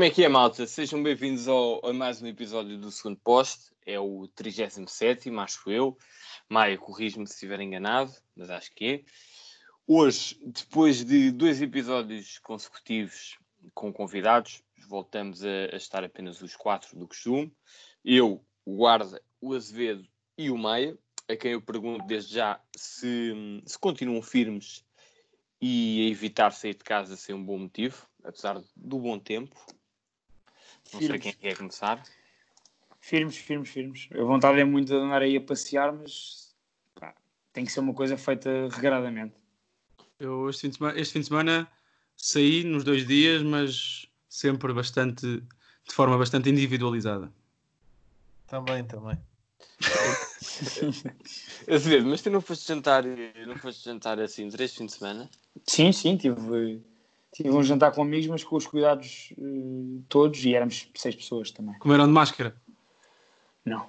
Como é que é, malta? Sejam bem-vindos ao, a mais um episódio do segundo poste. É o 37, acho eu. Maia, corrijo-me se estiver enganado, mas acho que é. Hoje, depois de dois episódios consecutivos com convidados, voltamos a, a estar apenas os quatro do costume. Eu, o Guarda, o Azevedo e o Maia, a quem eu pergunto desde já se, se continuam firmes e a evitar sair de casa sem um bom motivo, apesar do bom tempo. Não firmes. sei quem quer começar. Firmes, firmes, firmes. A vontade é muito de andar aí a passear, mas pá, tem que ser uma coisa feita regradamente. Eu este fim, de semana, este fim de semana saí nos dois dias, mas sempre bastante, de forma bastante individualizada. Também, também. Azevedo, mas tu não foste jantar, não foste jantar assim três fins de semana? Sim, sim, tive, tive um jantar com amigos, mas com os cuidados uh, todos e éramos seis pessoas também. Comeram de máscara? Não,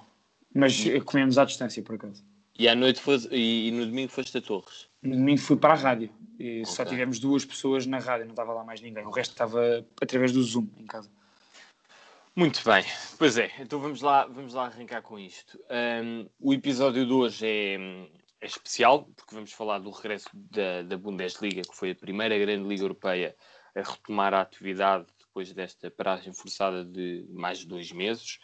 mas comemos à distância por acaso. E à noite foste, e, e, no domingo foste a Torres? No domingo fui para a rádio e okay. só tivemos duas pessoas na rádio, não estava lá mais ninguém. O resto estava através do Zoom em casa. Muito bem, pois é, então vamos lá, vamos lá arrancar com isto. Um, o episódio de hoje é, é, especial, porque vamos falar do regresso da, da, Bundesliga, que foi a primeira grande liga europeia a retomar a atividade depois desta paragem forçada de mais de dois meses.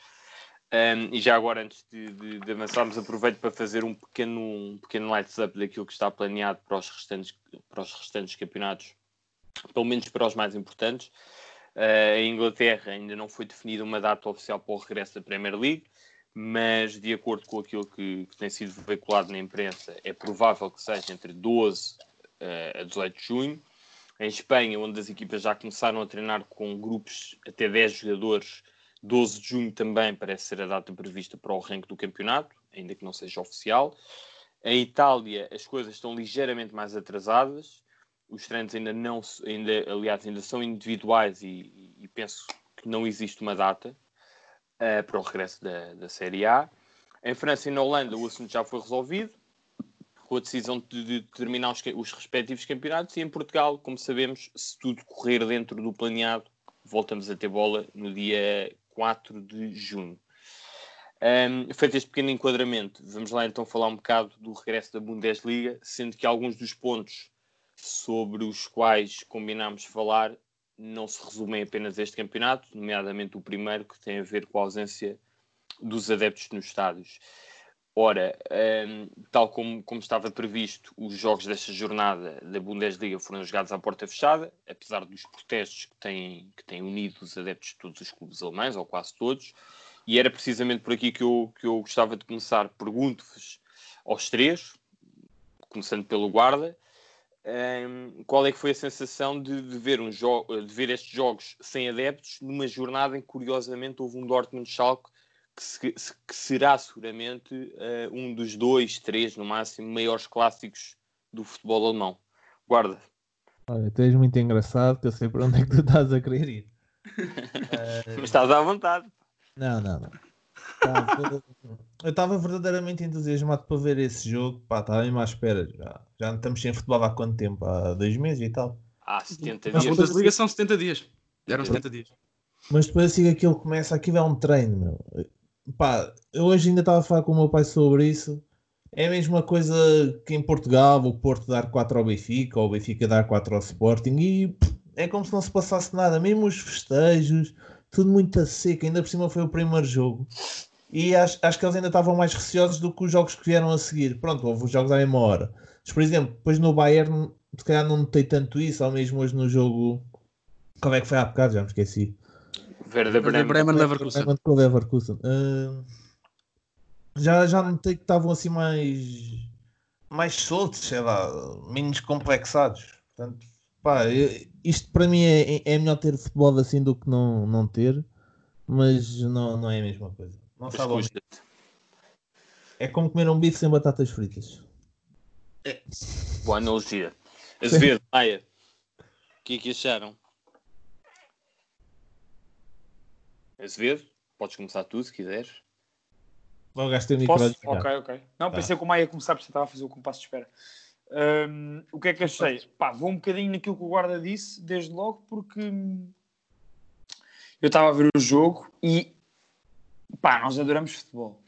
Um, e já agora, antes de, de, de, avançarmos, aproveito para fazer um pequeno, um pequeno lights-up daquilo que está planeado para os, restantes, para os restantes campeonatos, pelo menos para os mais importantes. Uh, em Inglaterra ainda não foi definida uma data oficial para o regresso da Premier League, mas de acordo com aquilo que, que tem sido veiculado na imprensa, é provável que seja entre 12 uh, a 18 de junho. Em Espanha, onde as equipas já começaram a treinar com grupos até 10 jogadores, 12 de junho também parece ser a data prevista para o arranque do campeonato, ainda que não seja oficial. Em Itália, as coisas estão ligeiramente mais atrasadas os treinos ainda não, ainda, aliás, ainda são individuais e, e penso que não existe uma data uh, para o regresso da, da Série A. Em França e na Holanda o assunto já foi resolvido, com a decisão de, de terminar os, os, respectivos campeonatos, e em Portugal, como sabemos, se tudo correr dentro do planeado, voltamos a ter bola no dia 4 de junho. Um, feito este pequeno enquadramento, vamos lá então falar um bocado do regresso da Bundesliga, sendo que alguns dos pontos sobre os quais combinámos falar não se resumem apenas a este campeonato, nomeadamente o primeiro, que tem a ver com a ausência dos adeptos nos estádios. Ora, um, tal como, como, estava previsto, os jogos desta jornada da Bundesliga foram jogados à porta fechada, apesar dos protestos que têm, que têm unido os adeptos de todos os clubes alemães, ou quase todos, e era precisamente por aqui que eu, que eu gostava de começar. Pergunto-vos aos três, começando pelo guarda, um, qual é que foi a sensação de, de ver um de ver estes jogos sem adeptos numa jornada em que curiosamente houve um Dortmund Schalke que, se, que será seguramente uh, um dos dois, três no máximo maiores clássicos do futebol alemão. Guarda. Olha, tu és muito engraçado que eu sei para onde é que tu estás a querer ir. uh... Mas estás à vontade. Não, não, não. Eu estava verdadeiramente entusiasmado para ver esse jogo. Pá, estava mesmo à espera. Já, já não estamos sem futebol há quanto tempo? Há dois meses e tal. Há 70 dias. Mas a liga são 70 dias. Eram 70 dias. Mas depois assim que aquilo começa, aquilo é um treino, meu. Pá, eu hoje ainda estava a falar com o meu pai sobre isso. É a mesma coisa que em Portugal, o Porto dar 4 ao Benfica, ou o Benfica dar 4 ao Sporting, e é como se não se passasse nada, mesmo os festejos, tudo muito a seco, ainda por cima foi o primeiro jogo e acho, acho que eles ainda estavam mais receosos do que os jogos que vieram a seguir. Pronto, houve os jogos à mesma hora. Mas, por exemplo, depois no Bayern, se calhar não notei tanto isso, ou mesmo hoje no jogo. Como é que foi há bocado? Já me esqueci. Werder Bremen. Bremen Leverkusen. Bremen com Leverkusen. Uh, já, já notei que estavam assim mais. mais soltos, sei lá, menos complexados. Portanto, pá, isto para mim é, é melhor ter futebol assim do que não, não ter, mas não, não é a mesma coisa. Não sabe É como comer um bife sem batatas fritas. É. Boa analogia. Azevedo, Maia, o que é que acharam? Azevedo, podes começar tu se quiseres. Logo gastei o microfone. Ok, ok. Não, tá. pensei que o Maia ia começar porque estava a fazer o compasso de espera. Um, o que é que achei? Pá, vou um bocadinho naquilo que o guarda disse, desde logo, porque eu estava a ver o jogo e pá, nós adoramos futebol.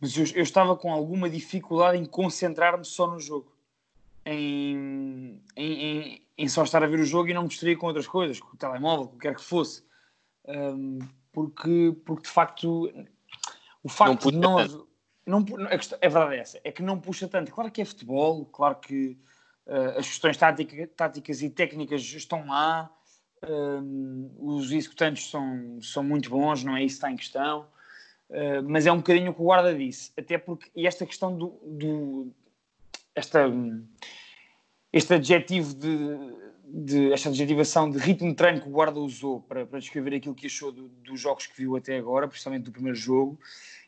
Mas eu, eu estava com alguma dificuldade em concentrar-me só no jogo. Em, em, em, só estar a ver o jogo e não me distrair com outras coisas, com o telemóvel, com o que quer que fosse. Um, porque, porque de facto o facto não de não, não, é verdade é essa, é que não puxa tanto. Claro que é futebol, claro que uh, as questões tática, táticas e técnicas estão lá, uh, os executantes são, são muito bons, não é isso que está em questão, uh, mas é um bocadinho o que o guarda disse, até porque, e esta questão do, do esta, este adjetivo de, de, esta adjetivação de ritmo de treino que o guarda usou para, para descrever aquilo que achou do, dos jogos que viu até agora, principalmente do primeiro jogo,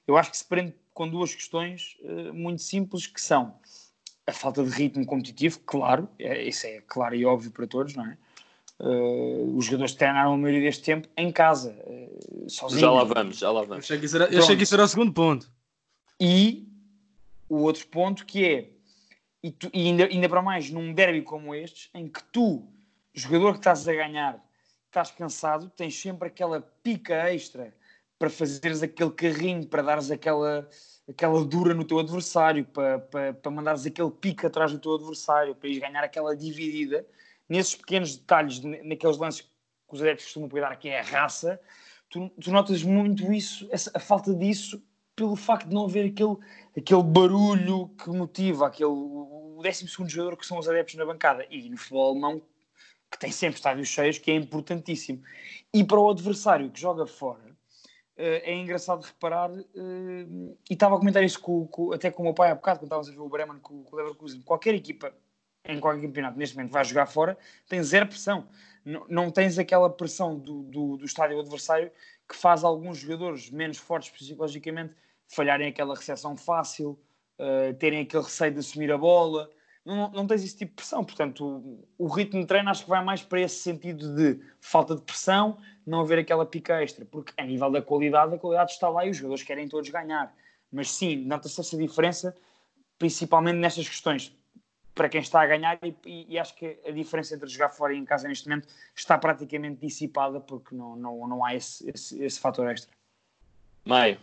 eu acho que se prende com duas questões uh, muito simples que são a falta de ritmo competitivo, claro, é, isso é claro e óbvio para todos, não é? Uh, os jogadores treinaram a maioria deste tempo em casa, uh, sozinhos. Já lá vamos, já lá vamos. Eu achei que isso era, achei que isso era o segundo ponto. E o outro ponto que é, e, tu, e ainda, ainda para mais num derby como este, em que tu, jogador que estás a ganhar, estás cansado, tens sempre aquela pica extra para fazeres aquele carrinho, para dares aquela, aquela dura no teu adversário, para, para, para mandares aquele pico atrás do teu adversário, para ires ganhar aquela dividida, nesses pequenos detalhes, naqueles lances que os adeptos costumam cuidar, que é a raça, tu, tu notas muito isso, essa, a falta disso, pelo facto de não haver aquele, aquele barulho que motiva aquele, o 12 jogador que são os adeptos na bancada. E no futebol alemão, que tem sempre estádios cheios, que é importantíssimo. E para o adversário que joga fora, Uh, é engraçado reparar, uh, e estava a comentar isso com, com, até com o meu pai há bocado, quando estávamos a ver o Bremen com, com o Leverkusen. Qualquer equipa em qualquer campeonato neste momento vai jogar fora, tem zero pressão. N não tens aquela pressão do, do, do, estádio adversário que faz alguns jogadores menos fortes psicologicamente falharem aquela recepção fácil, uh, terem aquele receio de assumir a bola. Não, não tens esse tipo de pressão. Portanto, o, o ritmo de treino acho que vai mais para esse sentido de falta de pressão não haver aquela pica extra, porque a nível da qualidade, a qualidade está lá e os jogadores querem todos ganhar. Mas sim, nota-se essa diferença, principalmente nestas questões, para quem está a ganhar, e, e, e, acho que a diferença entre jogar fora e em casa neste momento está praticamente dissipada, porque não, não, não há esse, esse, esse fator extra. Maio.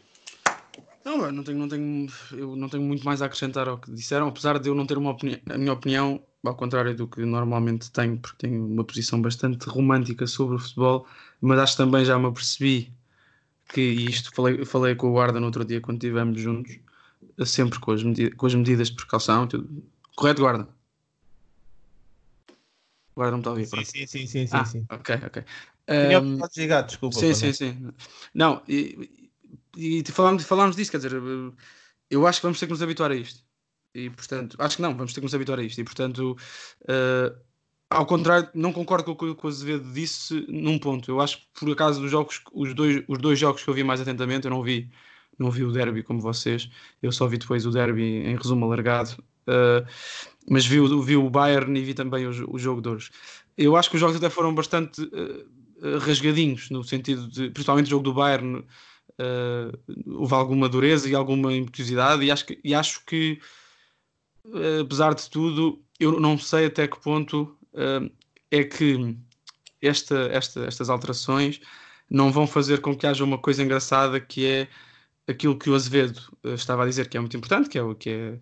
Não, não tenho, não tenho, eu não tenho muito mais a acrescentar ao que disseram, apesar de eu não ter uma opinião, a minha opinião, ao contrário do que normalmente tenho, porque tenho uma posição bastante romântica sobre o futebol, mas acho que também já me apercebi que isto falei, falei com o guarda no outro dia quando estivemos juntos, sempre com as, medida, com as medidas de precaução. Tudo. Correto, guarda? Guarda não está a ouvir. Sim, sim, sim, sim, ah, sim. Ok, ok. Um, desligar, desculpa. Sim, sim, sim. Não, e, e, e falámos, falámos disso, quer dizer, eu acho que vamos ter que nos habituar a isto. E portanto, acho que não, vamos ter que nos habituar a isto. E portanto, uh, ao contrário, não concordo com o que o Azevedo disse num ponto. Eu acho que por acaso dos jogos, os dois, os dois jogos que eu vi mais atentamente, eu não vi, não vi o derby como vocês. Eu só vi depois o derby em resumo alargado. Mas vi, vi o Bayern e vi também os, os jogo de. Eu acho que os jogos até foram bastante uh, rasgadinhos, no sentido de, principalmente o jogo do Bayern, uh, houve alguma dureza e alguma impetuosidade, e acho que, e acho que apesar de tudo, eu não sei até que ponto é que esta, esta, estas alterações não vão fazer com que haja uma coisa engraçada que é aquilo que o Azevedo estava a dizer que é muito importante, que é, que, é,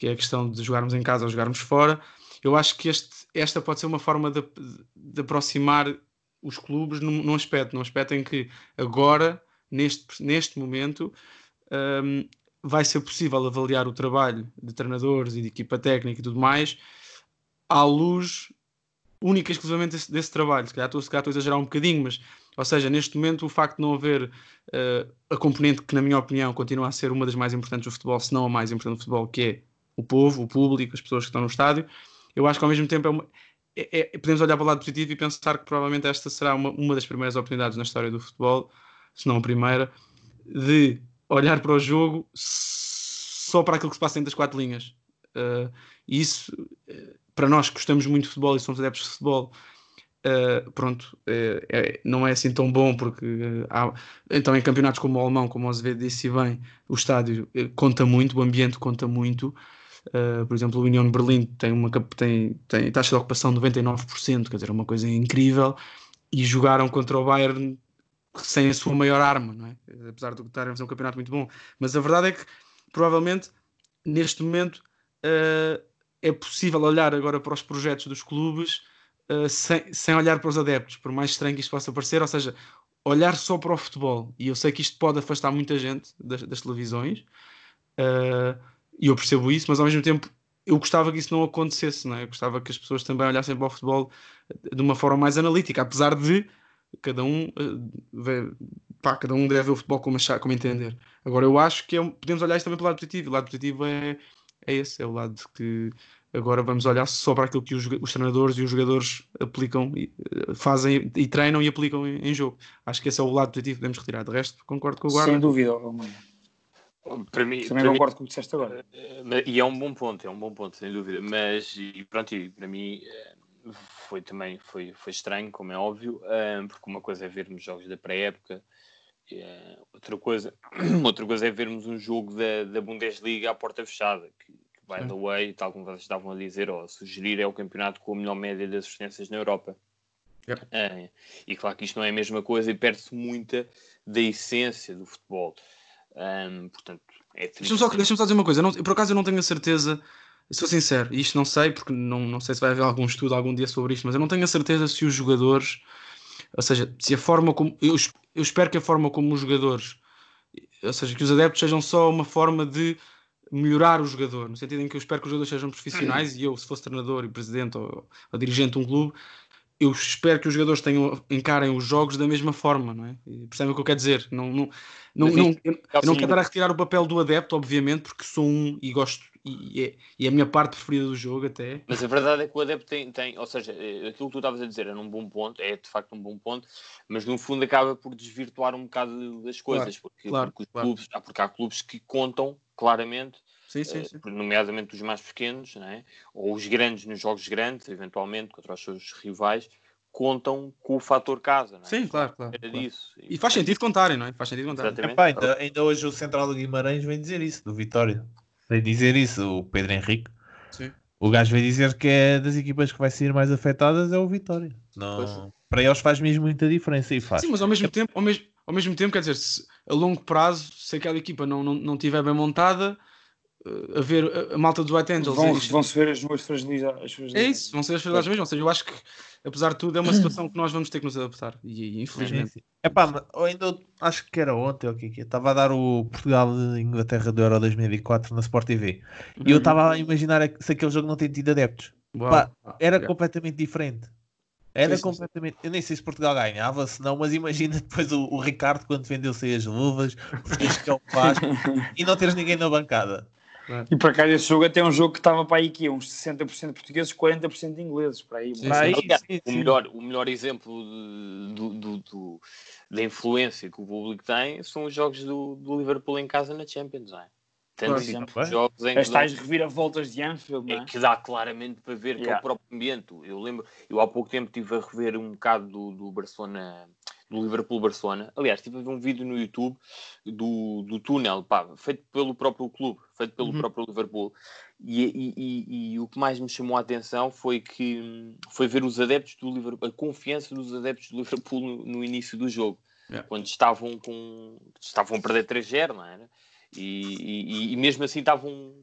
que é a questão de jogarmos em casa ou jogarmos fora. Eu acho que este, esta pode ser uma forma de, de aproximar os clubes num, num, aspecto, num aspecto em que agora, neste, neste momento, um, vai ser possível avaliar o trabalho de treinadores e de equipa técnica e tudo mais à luz única e exclusivamente desse, desse trabalho. Se calhar, estou, se calhar estou a exagerar um bocadinho, mas, ou seja, neste momento, o facto de não haver uh, a componente que, na minha opinião, continua a ser uma das mais importantes do futebol, se não a mais importante do futebol, que é o povo, o público, as pessoas que estão no estádio, eu acho que ao mesmo tempo é uma, é, é, podemos olhar para o lado positivo e pensar que provavelmente esta será uma, uma das primeiras oportunidades na história do futebol, se não a primeira, de olhar para o jogo só para aquilo que se passa dentro das quatro linhas. Uh, isso, uh, para nós que gostamos muito de futebol e somos adeptos de futebol, uh, pronto, é, não é assim tão bom, porque há, então em campeonatos como o alemão, como o Azevedo disse bem, o estádio conta muito, o ambiente conta muito. Por exemplo, o União de Berlim tem uma tem, tem taxa de ocupação de 99%, quer dizer, é uma coisa incrível. E jogaram contra o Bayern sem a sua maior arma, não é? apesar de estarem a fazer um campeonato muito bom. Mas a verdade é que, provavelmente, neste momento, uh, é possível olhar agora para os projetos dos clubes uh, sem, sem olhar para os adeptos, por mais estranho que isto possa parecer, ou seja, olhar só para o futebol. E eu sei que isto pode afastar muita gente das, das televisões, uh, e eu percebo isso, mas ao mesmo tempo eu gostava que isso não acontecesse, não é? Eu gostava que as pessoas também olhassem para o futebol de uma forma mais analítica, apesar de cada um, uh, pá, cada um deve ver o futebol como, achar, como entender. Agora, eu acho que é, podemos olhar isso também pelo lado positivo. O lado positivo é, é esse, é o lado que agora vamos olhar só para aquilo que os, os treinadores e os jogadores aplicam, e, eh, fazem e treinam e aplicam em, em, jogo. Acho que esse é o lado positivo que podemos retirar. De resto, concordo com o Guarda. Sem dúvida, Romário. Para mim, Também para concordo mim, com o que disseste agora. Eh, e é um bom ponto, é um bom ponto, sem dúvida. Mas, e pronto, e para mim eh, foi também foi, foi estranho, como é óbvio, porque uma coisa é vermos jogos da pré-época, outra, coisa, outra coisa é vermos um jogo da, da Bundesliga à porta fechada, que, by the way, tal como vocês estavam a dizer, ou a sugerir, é o campeonato com a melhor média de assistências na Europa. Yep. E claro que isto não é a mesma coisa e perde-se muita da essência do futebol. Um, portanto, é Deixa-me só, deixa só dizer uma coisa. Não, por acaso eu não tenho a certeza, sou sincero, isto não sei, porque não, não sei se vai haver algum estudo algum dia sobre isto, mas eu não tenho a certeza se os jogadores, ou seja, se a forma como. Eu, eu espero que a forma como os jogadores, ou seja, que os adeptos sejam só uma forma de melhorar o jogador, no sentido em que eu espero que os jogadores sejam profissionais e eu, se fosse treinador e presidente ou, ou dirigente de um clube, eu espero que os jogadores tenham, encarem os jogos da mesma forma, não é? Percebem o que eu quero dizer? Não, não, não, não eu, eu não quero estar a retirar o papel do adepto, obviamente, porque sou um e gosto, e é, e é a minha parte preferida do jogo até. Mas a verdade é que o adepto tem, tem ou seja, eh, aquilo que tu estavas a dizer era um bom ponto, é de facto um bom ponto, mas no fundo acaba por desvirtuar um bocado das coisas, claro, porque, claro, porque, claro. Clubes, porque há clubes que contam claramente Sim, sim, sim. Uh, nomeadamente os mais pequenos, né? ou os grandes nos jogos grandes, eventualmente contra os seus rivais, contam com o fator casa. Não é? Sim, claro, claro. Era claro. disso. E faz sentido contarem, não é? Faz sentido contarem. Exatamente. Epá, ainda, ainda hoje o Central do Guimarães vem dizer isso, do Vitória. Vem dizer isso, o Pedro Henrique. Sim. O gajo veio dizer que é das equipas que vai ser mais afetadas é o Vitória. Não, para eles faz mesmo muita diferença e faz. Sim, mas ao mesmo tempo, ao mesmo, ao mesmo tempo, quer dizer, se, a longo prazo, se aquela equipa não, não, não tiver bem montada, a ver a, a malta dos White Angels. Vão, é, vão se ver as duas fragilidades. é isso, vão ser as fragilidades mesmo. Ou seja, eu acho que, apesar de tudo, é uma situação que nós vamos ter que nos adaptar. E, e infelizmente. É pá, mas eu ainda acho que era ontem, ou o que é que é? Estava a dar o Portugal e Inglaterra do Euro 2004 na Sport TV. E eu estava a imaginar se aquele jogo não tem tido adeptos. Pá, era Yeah. completamente diferente. Era Sim, sim, completamente. Eu nem sei se Portugal ganhava, se não, mas imagina depois o, o Ricardo quando vendeu-se as luvas, ele faz e não teres ninguém na bancada. E para cá esse jogo até é um jogo que estava para aí que uns 60% portugueses, 40% ingleses. Para aí, Sim, para aí. Aliás, sim, o, sim. melhor, o melhor exemplo de- do, do- do- da influência que o público tem são os jogos do, do Liverpool em casa na Champions, não é? Tanto Claro. jogos em As que tais reviravoltas de Anfield, não é é? que dá claramente para ver que é Yeah. o próprio ambiente. Eu lembro, eu há pouco tempo estive a rever um bocado do, do Barcelona, do Liverpool-Barcelona. Aliás, a ver um vídeo no YouTube do, do túnel, pá, feito pelo próprio clube, feito pelo Uhum. próprio Liverpool. E, e- e- e o que mais me chamou a atenção foi que foi ver os adeptos do Liverpool, a confiança dos adeptos do Liverpool no, no início do jogo, Yeah. quando estavam com estavam a perder 3-0, não era? E- e mesmo assim estavam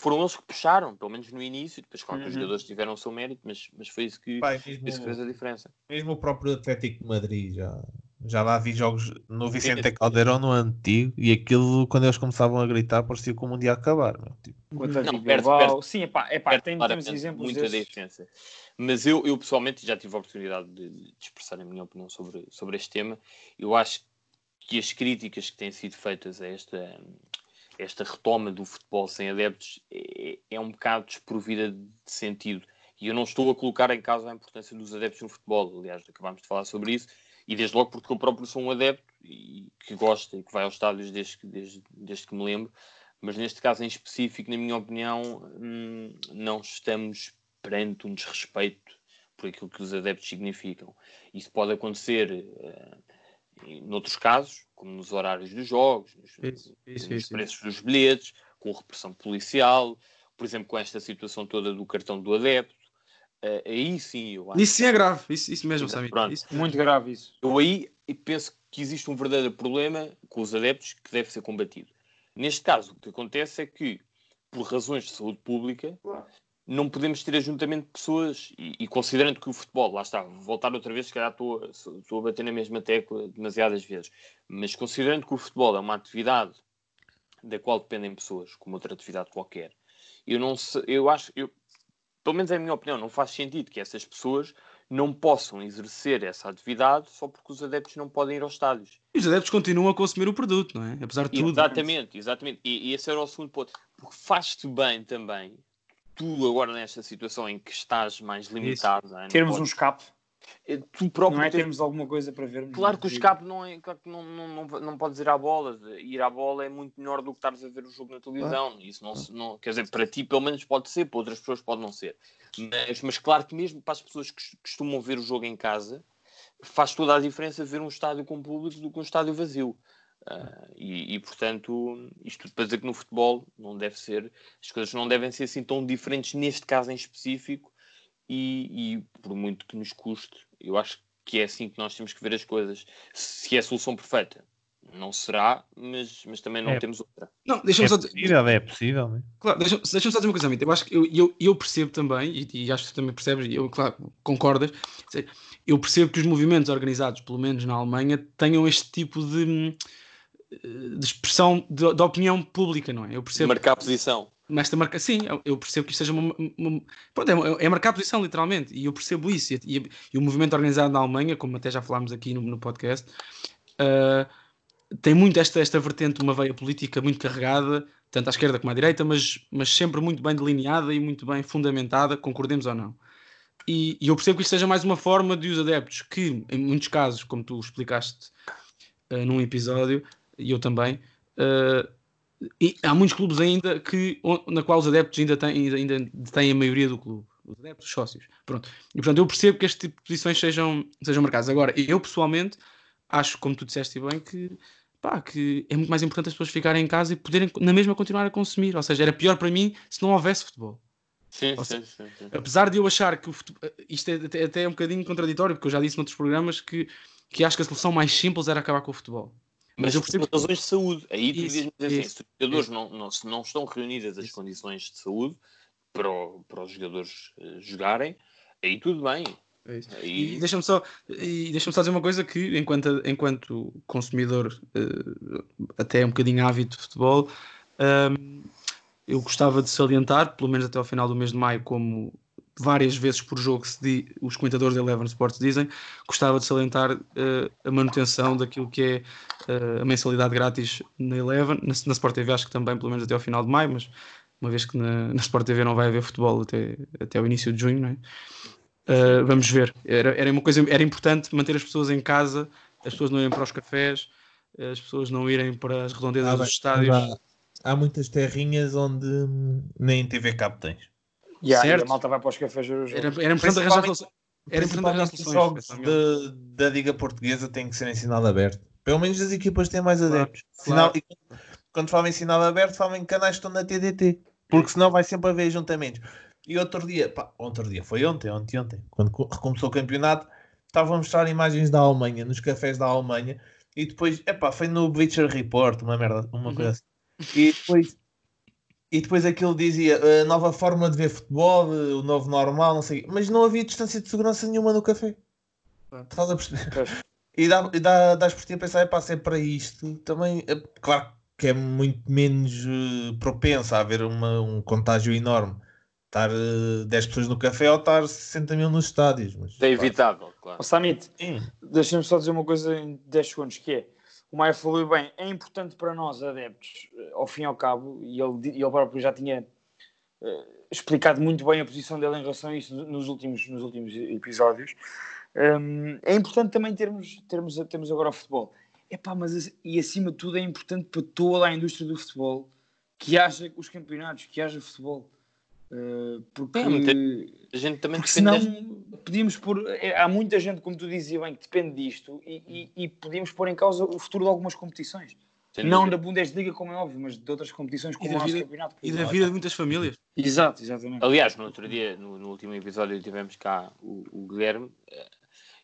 foram eles que puxaram, pelo menos no início, depois claro que os Uhum. jogadores tiveram o seu mérito, mas, mas foi isso que, Pá, e isso que mesmo, fez a diferença. mesmo o próprio Atlético de Madrid já, já lá vi jogos no Vicente Caldeirão no antigo e aquilo quando eles começavam a gritar parecia que o mundo ia acabar. Meu. Tipo, O Atlético Não, perde- perde- Sim, epá, epá, Perde tem, temos exemplos muita desses. diferença. Mas eu, eu pessoalmente já tive a oportunidade de, de expressar a minha opinião sobre, sobre este tema. Eu acho que as críticas que têm sido feitas a esta, esta retoma do futebol sem adeptos é, é um bocado desprovida de sentido. E eu não estou a colocar em causa a importância dos adeptos no futebol. Aliás, acabámos de falar sobre isso. E desde logo porque eu próprio sou um adepto e que gosta e que vai aos estádios desde, que- desde, desde que me lembro. Mas neste caso em específico, na minha opinião, hum, não estamos perante um desrespeito por aquilo que os adeptos significam. Isso pode acontecer em noutros casos, como nos horários dos jogos, nos, Isso, isso, nos isso, preços dos bilhetes, com repressão policial, por exemplo, com esta situação toda do cartão do adepto. Uh, aí sim, eu acho. Isso sim é grave, isso, isso mesmo, Samir. Isso. Muito grave isso. Eu aí penso que existe um verdadeiro problema com os adeptos que deve ser combatido. Neste caso, o que acontece é que, por razões de saúde pública, não podemos ter ajuntamento de pessoas e, e, considerando que o futebol, lá está, voltar outra vez, se calhar estou, estou a bater na mesma tecla demasiadas vezes, mas considerando que o futebol é uma atividade da qual dependem pessoas, como outra atividade qualquer, eu não sei, eu acho, eu, pelo menos é a minha opinião, não faz sentido que essas pessoas não possam exercer essa atividade só porque os adeptos não podem ir aos estádios. E os adeptos continuam a consumir o produto, não é? Apesar de tudo. Exatamente, exatamente. E, e esse era o segundo ponto. Porque faz-te bem também, tu agora nesta situação em que estás mais limitado, é? termos podes... um escape. É, tu próprio não é termos alguma coisa para ver. Claro que o escape não, é, claro que não, não, não, não podes ir à bola. Ir à bola é muito melhor do que estares a ver o jogo na televisão. Ah. Isso não, não, quer dizer, para ti pelo menos pode ser, para outras pessoas pode não ser. Mas, mas claro que mesmo para as pessoas que costumam ver o jogo em casa, faz toda a diferença ver um estádio com público do que um estádio vazio. Uh, e, e, portanto, isto tudo para dizer que no futebol não deve ser, as coisas não devem ser assim tão diferentes neste caso em específico, e, e, por muito que nos custe, eu acho que é assim que nós temos que ver as coisas. Se é a solução perfeita, não será, mas, mas também não é. temos outra. Não, deixa-me é só possível, é possível. Né? Claro, deixa-me deixa só dizer uma coisa, amigo. Eu acho que eu, eu, eu percebo também, e, e, acho que tu também percebes, e eu, claro, concordas. Eu percebo que os movimentos organizados, pelo menos na Alemanha, tenham este tipo de, de expressão de, de opinião pública, não é? Eu percebo. Marcar posição nesta marca, sim, eu percebo que isto seja uma, uma pronto, é, é, marcar posição literalmente, e eu percebo isso. E, e, e, o movimento organizado na Alemanha, como até já falámos aqui no, no podcast, uh, tem muito esta, esta vertente, uma veia política muito carregada, tanto à esquerda como à direita, mas, mas sempre muito bem delineada e muito bem fundamentada, concordemos ou não. E, e eu percebo que isto seja mais uma forma de os adeptos que, em muitos casos, como tu explicaste uh, num episódio, e eu também, uh, e há muitos clubes ainda que, na qual os adeptos ainda têm, ainda têm a maioria do clube. Os adeptos, os sócios. Pronto. E portanto eu percebo que este tipo de posições sejam, sejam marcadas. Agora, eu pessoalmente acho, como tu disseste bem, que, pá, que é muito mais importante as pessoas ficarem em casa e poderem na mesma continuar a consumir. Ou seja, era pior para mim se não houvesse futebol. Sim, sim, sim, sim, Apesar de eu achar que o futebol, isto é até, até um bocadinho contraditório, porque eu já disse noutros programas que, que acho que a solução mais simples era acabar com o futebol. Mas, eu percebo... razões de saúde. Aí tu dizes assim, se os jogadores não, não, se não estão reunidas as isso. condições de saúde para, o, para os jogadores uh, jogarem, aí tudo bem. É aí... E deixa-me só, e deixa só dizer uma coisa que, enquanto, enquanto consumidor uh, até um bocadinho ávido de futebol, um, eu gostava de salientar, pelo menos até ao final do mês de maio, como várias vezes por jogo se os comentadores da Eleven Sports dizem, gostava de salientar uh, a manutenção daquilo que é uh, a mensalidade grátis na Eleven, na, na, Sport TV acho que também, pelo menos até ao final de maio, mas uma vez que na, na Sport TV não vai haver futebol até, até o início de junho, não é? Uh, vamos ver. Era, era uma coisa, era importante manter as pessoas em casa, as pessoas não irem para os cafés, as pessoas não irem para as redondezas ah, dos estádios. Há, há muitas terrinhas onde nem TV Cabo tens. Yeah, certo. E a malta vai para os cafés Era, era importante arranjar soluções. Era importante Os jogos de, da Liga Portuguesa têm que ser em sinal aberto. Pelo menos as equipas têm mais adeptos. Claro. Sinal, quando falam em sinal aberto, falam em canais que estão na TDT. Porque senão vai sempre haver juntamentos. E outro dia, pá, outro dia, foi ontem, ontem, ontem, quando recomeçou o campeonato, estava a mostrar imagens da Alemanha, nos cafés da Alemanha, e depois, epá, foi no Bleacher Report, uma merda, uma uhum. coisa assim. E depois e depois aquilo dizia a nova forma de ver futebol, o novo normal, não sei. Mas não havia distância de segurança nenhuma no café. Estás a perceber? E dá, dá, dás por ti a pensar, é pá, se é para isto, também, é, claro que é muito menos uh, propenso a haver uma, um contágio enorme. Estar uh, eh, 10 pessoas no café ou estar 60 mil nos estádios. Mas, é evitável, claro. Oh, Samit, deixa-me só dizer uma coisa em 10 segundos, que é, o Maia falou bem, é importante para nós, adeptos, eh, ao fim e ao cabo, e ele, ele próprio já tinha uh, explicado muito bem a posição dele em relação a isso nos últimos, nos últimos episódios. Um, é importante também termos, termos, termos agora o futebol. Epá, mas e acima de tudo é importante para toda a indústria do futebol que haja os campeonatos, que haja futebol. Uh, porque, a gente também porque senão podíamos pôr. É, há muita gente, como tu dizia bem, que depende disto e, e, e podíamos pôr em causa o futuro de algumas competições. Sem Não dúvida. da Bundesliga, como é óbvio, mas de outras competições E como da o nosso vida- campeonato. E da vida de muitas famílias. Exato, exatamente. Aliás, no outro dia, no, no último episódio, tivemos cá o, o Guilherme eh,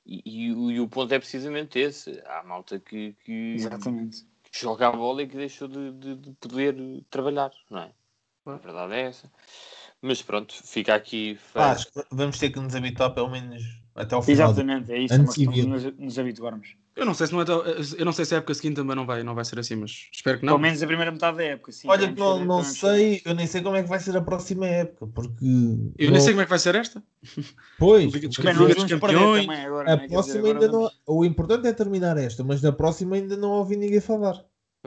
e, e o, e o ponto é precisamente esse. Há malta que, que, Exatamente. que joga a bola e que deixou de, de- de poder trabalhar, não é? A verdade é essa. Mas pronto, fica aqui. Acho que vamos ter que nos habituar pelo menos até ao final. Exatamente, é isso. É Antes nos, nos habituarmos. Eu não sei se não é tão- eu não sei se a época seguinte também não vai, não vai ser assim, mas espero que não. Pelo menos a primeira metade da época, sim. Olha não, não sei, eu nem sei como é que vai ser a próxima época, porque Eu nem sei como é que vai ser esta. pois, Liga dos Liga dos Campeões. agora, a né? Quer dizer, próxima agora ainda não. O importante é terminar esta, mas na próxima ainda não ouvi ninguém falar.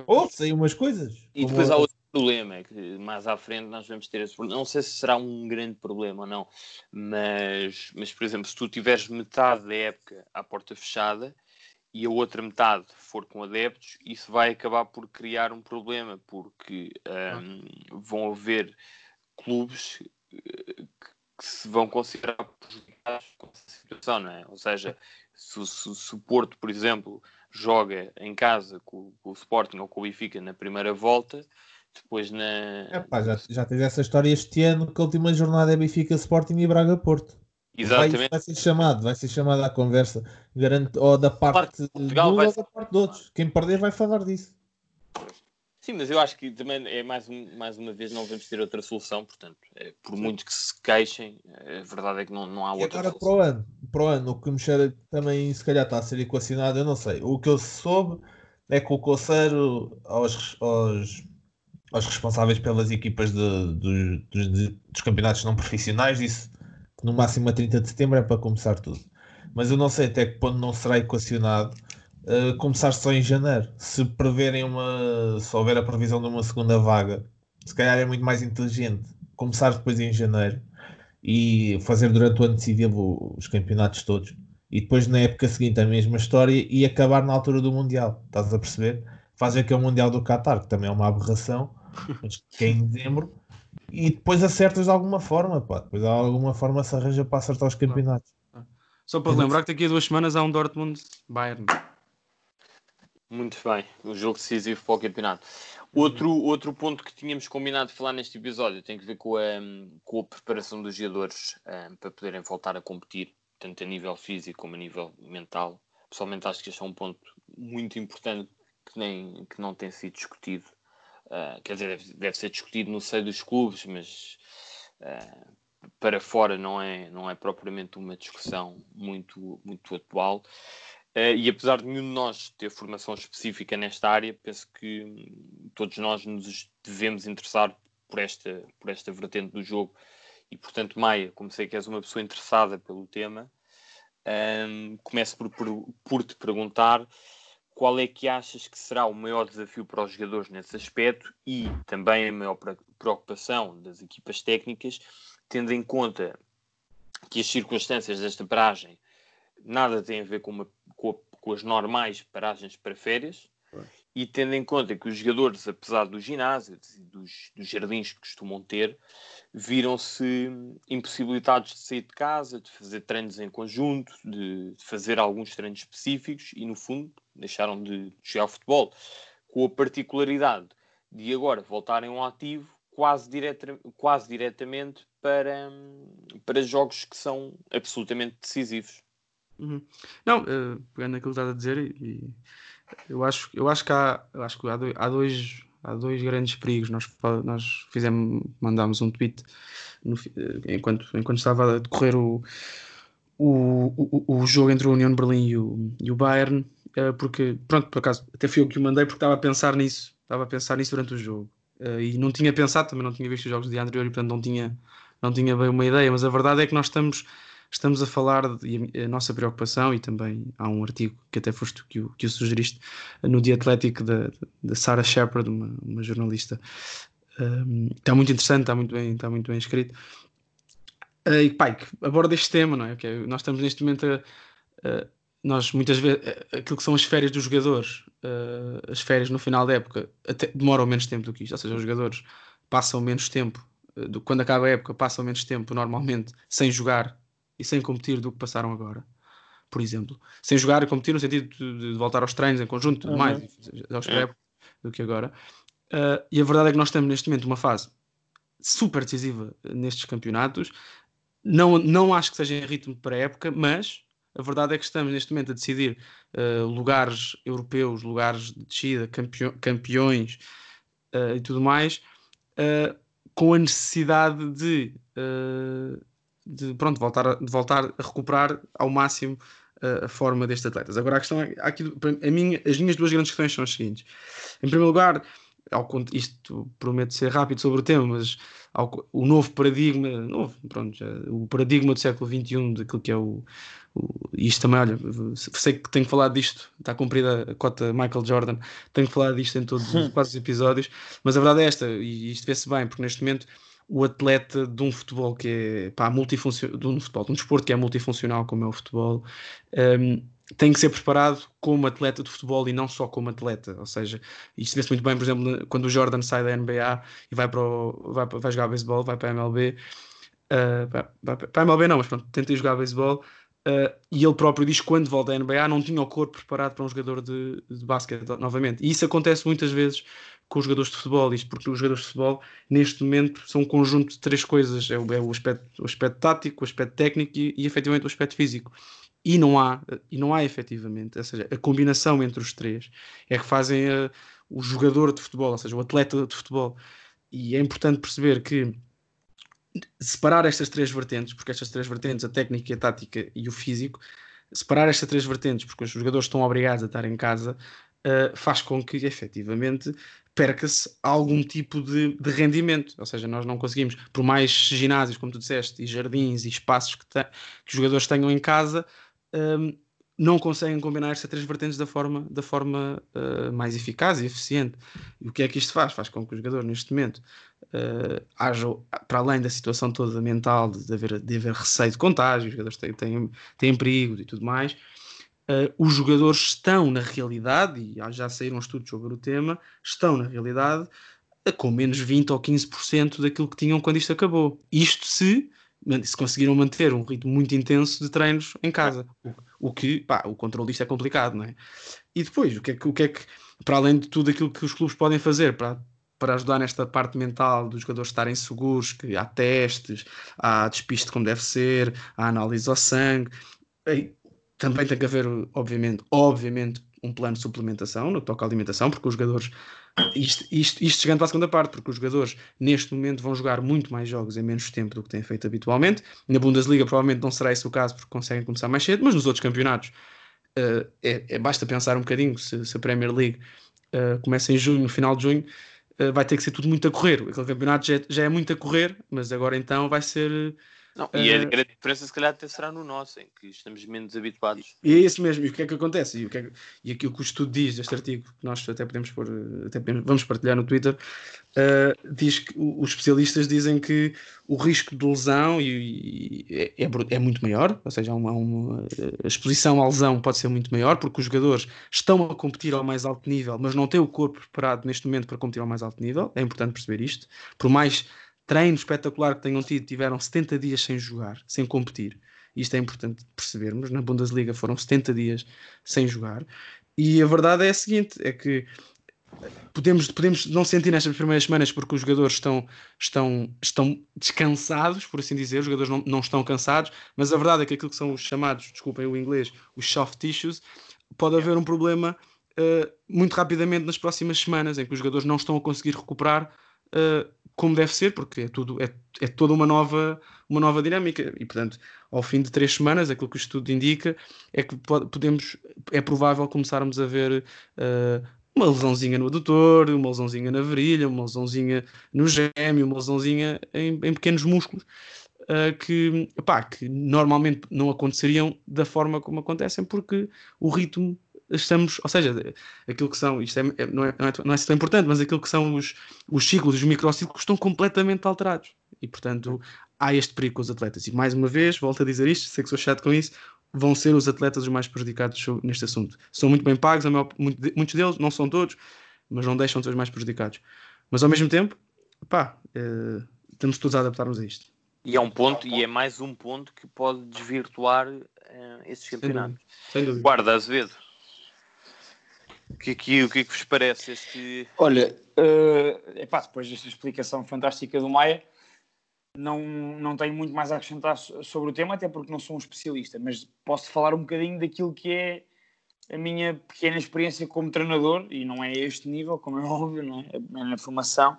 Ou sei umas coisas. E depois a- há outro problema, é que mais à frente nós vamos ter esse problema. Não sei se será um grande problema ou não, mas, mas por exemplo, se tu tiveres metade da época à porta fechada e a outra metade for com adeptos, isso vai acabar por criar um problema, porque hum, vão haver clubes eh, que, que se vão considerar prejudicados com essa situação, não é? Ou seja, se, o- se, se o Porto, por exemplo, joga em casa com, com o Sporting ou com o Benfica na primeira volta, depois na. Epá, já, já tens essa história este ano que a última jornada é Benfica Sporting e Braga Porto. Vai, Exatamente. vai ser chamado, vai ser chamado à conversa. Garanto, ou da parte de Portugal vai ou da parte de outros. Quem perder vai falar disso. Sim, mas eu acho que também é mais, um- mais uma vez não vamos ter outra solução, portanto, é, por muito que se queixem, a verdade é que não, não há E outra agora para solução. o ano, para o ano, o que me cheira também se calhar está a ser equacionado, eu não sei. O que eu soube é que o Coceiro aos, aos, aos responsáveis pelas equipas de- dos- dos, dos campeonatos não profissionais disse que no máximo a 30 de setembro é para começar tudo. Mas eu não sei até que ponto não será equacionado uh, começar só em janeiro. Se preverem uma. Se houver a previsão de uma segunda vaga, se calhar é muito mais inteligente começar depois em janeiro e fazer durante o ano civil o- os campeonatos todos. E depois na época seguinte a mesma história e acabar na altura do Mundial. Estás a perceber? Fazem aquele Mundial do Qatar, que também é uma aberração, mas que é em dezembro. E depois acertas de alguma forma, pá. Depois de alguma forma se arranja para acertar os campeonatos. Só para relembrar que daqui a duas semanas há um Dortmund Bayern. Muito bem, o jogo decisivo para o campeonato. Outro, outro ponto que tínhamos combinado de falar neste episódio tem que ver com a, com a preparação dos jogadores eh, para poderem voltar a competir, tanto a nível físico como a nível mental. Pessoalmente acho que este é um ponto muito importante que, nem, que não tem sido discutido. Eh, quer dizer, deve, deve ser discutido no seio dos clubes, mas eh, para fora não é, não é propriamente uma discussão muito, muito atual. Eh, e apesar de nenhum de nós ter formação específica nesta área, penso que hum, todos nós nos devemos interessar por esta, por esta vertente do jogo. E, portanto, Maia, como sei que és uma pessoa interessada pelo tema, hum, começo por, por, por te perguntar qual é que achas que será o maior desafio para os jogadores nesse aspecto e também a maior pre- preocupação das equipas técnicas, tendo em conta que as circunstâncias desta paragem nada têm a ver com, uma- com a- com as normais paragens para férias e tendo em conta que os jogadores, apesar dos ginásios e dos, dos jardins que costumam ter, viram-se impossibilitados de sair de casa, de fazer treinos em conjunto, de fazer alguns treinos específicos e, no fundo, deixaram de jogar futebol. Com a particularidade de agora voltarem ao ativo quase, direta, quase diretamente para, para jogos que são absolutamente decisivos. Uhum. Não, eh, pegando aquilo que estás a dizer, e eu, acho, eu acho que há, acho que há, dois, há, dois, há dois grandes perigos. Nós, nós fizemos, mandámos um tweet no eh, enquanto, enquanto estava a decorrer o, o, o, o jogo entre a União de Berlim e o, e o Bayern, eh, porque, pronto, por acaso, até fui eu que o mandei porque estava a pensar nisso, estava a pensar nisso durante o jogo. Eh, e não tinha pensado, também não tinha visto os jogos do dia anterior e portanto não tinha, não tinha bem uma ideia, mas a verdade é que nós estamos estamos a falar de, a, nossa preocupação e também há um artigo que até foste que o, que o sugeriste no Dia Atlético da, da Sarah Shepard, uma, uma jornalista. Um, está muito interessante, está muito bem, está muito bem escrito. Uh, e pai, que aborda este tema, não é? Que é- nós estamos neste momento a, a- nós muitas vezes aquilo que são as férias dos jogadores, uh, as férias no final da época, até demoram menos tempo do que isto, ou seja, os jogadores passam menos tempo, do, quando acaba a época, passam menos tempo normalmente sem jogar e sem competir do que passaram agora, por exemplo. Sem jogar e competir no sentido de, de voltar aos treinos em conjunto tudo Uhum. mais, jogos É. pré-época. do que agora. Uh, e a verdade é que nós estamos neste momento numa fase super decisiva nestes campeonatos. Não, não acho que seja em ritmo para a época, mas a verdade é que estamos neste momento a decidir uh, lugares europeus, lugares de descida, campeões, campeões uh, e tudo mais, uh, com a necessidade de, de, pronto, voltar a, de voltar a recuperar ao máximo a forma destes atletas. Agora a questão é, aqui, a minha, as minhas duas grandes questões são as seguintes. Em primeiro lugar, ao, isto prometo ser rápido sobre o tema, mas ao, o novo paradigma, novo, pronto, já, o paradigma do século XXI, daquilo que é o, o, isto também, olha, sei que tenho falar disto, está cumprida a cota Michael Jordan, tenho que falar disto em todos os quase episódios, mas a verdade é esta, e isto vê-se bem, porque neste momento o atleta de um futebol que é pá, multifuncional, de um futebol, de um desporto que é multifuncional como é o futebol, um, tem que ser preparado como atleta de futebol e não só como atleta. Ou seja, isto vê-se muito bem, por exemplo, quando o Jordan sai da NBA e vai, para o, vai, vai jogar beisebol, vai para a MLB. Uh, vai, para a MLB não, mas pronto, tentei jogar beisebol. Uh, e ele próprio diz que quando volta à NBA não tinha o corpo preparado para um jogador de, de basquete novamente. E isso acontece muitas vezes com os jogadores de futebol, isto porque os jogadores de futebol, neste momento, são um conjunto de três coisas: é o, é o aspecto, o aspecto tático, o aspecto técnico e, e efetivamente o aspecto físico e não há, e não há efetivamente, ou seja, a combinação entre os três é que fazem uh, o jogador de futebol, ou seja, o atleta de futebol. E é importante perceber que separar estas três vertentes, porque estas três vertentes, a técnica, a tática e o físico, separar estas três vertentes, porque os jogadores estão obrigados a estar em casa, uh, faz com que efetivamente perca-se algum tipo de, de, rendimento. Ou seja, nós não conseguimos, por mais ginásios, como tu disseste, e jardins e espaços que, te, que os jogadores tenham em casa, um, não conseguem combinar estas três vertentes da forma, da forma uh, mais eficaz e eficiente. E o que é que isto faz? Faz com que o jogador, neste momento, uh, haja, para além da situação toda mental, de haver, de haver receio de contágio, os jogadores têm, têm, têm perigo e tudo mais, uh, os jogadores estão na realidade, e já saíram estudos sobre o tema, estão na realidade com menos 20 ou 15% daquilo que tinham quando isto acabou. Isto se se conseguiram manter um ritmo muito intenso de treinos em casa. O, o que, pá, o controle disto é complicado, não é? E depois, o que é que, o que, é que para além de tudo aquilo que os clubes podem fazer para, para ajudar nesta parte mental dos jogadores estarem seguros, que há testes, há despiste como deve ser, há análise ao sangue, também tem que haver, obviamente, obviamente, um plano de suplementação no que toca à alimentação, porque os jogadores isto, isto, isto chegando para a segunda parte, porque os jogadores neste momento vão jogar muito mais jogos em menos tempo do que têm feito habitualmente. Na Bundesliga provavelmente não será esse o caso porque conseguem começar mais cedo, mas nos outros campeonatos uh, é, é, basta pensar um bocadinho se, se a Premier League uh, começa em junho, no final de junho, uh, vai ter que ser tudo muito a correr. Aquele campeonato já, é, já é muito a correr, mas agora então vai ser não, e a grande diferença, se calhar, até será no nosso, em que estamos menos habituados. E é isso mesmo. E o que é que acontece? E, o que é e aquilo que o estudo diz deste artigo, que nós até podemos pôr, até podemos, vamos partilhar no Twitter, uh, diz que os especialistas dizem que o risco de lesão e, e é, é, é, muito maior, ou seja, uma, uma, a exposição à lesão pode ser muito maior, porque os jogadores estão a competir ao mais alto nível, mas não têm o corpo preparado neste momento para competir ao mais alto nível. É importante perceber isto. Por mais treino espetacular que tenham tido, tiveram 70 dias sem jogar, sem competir. Isto é importante percebermos. Na Bundesliga foram 70 dias sem jogar. E a verdade é a seguinte: é que podemos, podemos não sentir nestas primeiras semanas porque os jogadores estão, estão, estão descansados, por assim dizer, os jogadores não, não estão cansados, mas a verdade é que aquilo que são os chamados, desculpem o inglês, os soft tissues, pode haver um problema uh, muito rapidamente nas próximas semanas em que os jogadores não estão a conseguir recuperar uh, como deve ser, porque é tudo é, é toda uma nova uma nova dinâmica. E portanto ao fim de três semanas aquilo que o estudo indica é que podemos é provável começarmos a ver uh, uma lesãozinha no adutor, uma lesãozinha na virilha, uma lesãozinha no gêmeo, uma lesãozinha em, em pequenos músculos uh, que, que normalmente não aconteceriam da forma como acontecem porque o ritmo estamos, ou seja, aquilo que são, isto é, é, não, é, não, é, não é tão importante, mas aquilo que são os, os ciclos, os microciclos estão completamente alterados. E, portanto, há este perigo com os atletas. E, mais uma vez, volto a dizer isto, sei que sou chato com isso, vão ser os atletas os mais prejudicados neste assunto. São muito bem pagos, maior, muitos deles, não são todos, mas não deixam de ser os mais prejudicados. Mas, ao mesmo tempo, pá, eh, estamos todos a adaptar-nos a isto. E é um ponto, e é mais um ponto que pode desvirtuar uh, esses campeonatos. Sem dúvida. Sem dúvida. Guarda, Azevedo. O que, que, o que é que vos parece este. Olha, uh, epá, depois desta explicação fantástica do Maia, não, não tenho muito mais a acrescentar sobre o tema, até porque não sou um especialista, mas posso falar um bocadinho daquilo que é a minha pequena experiência como treinador, e não é este nível, como é óbvio, não é? é na formação,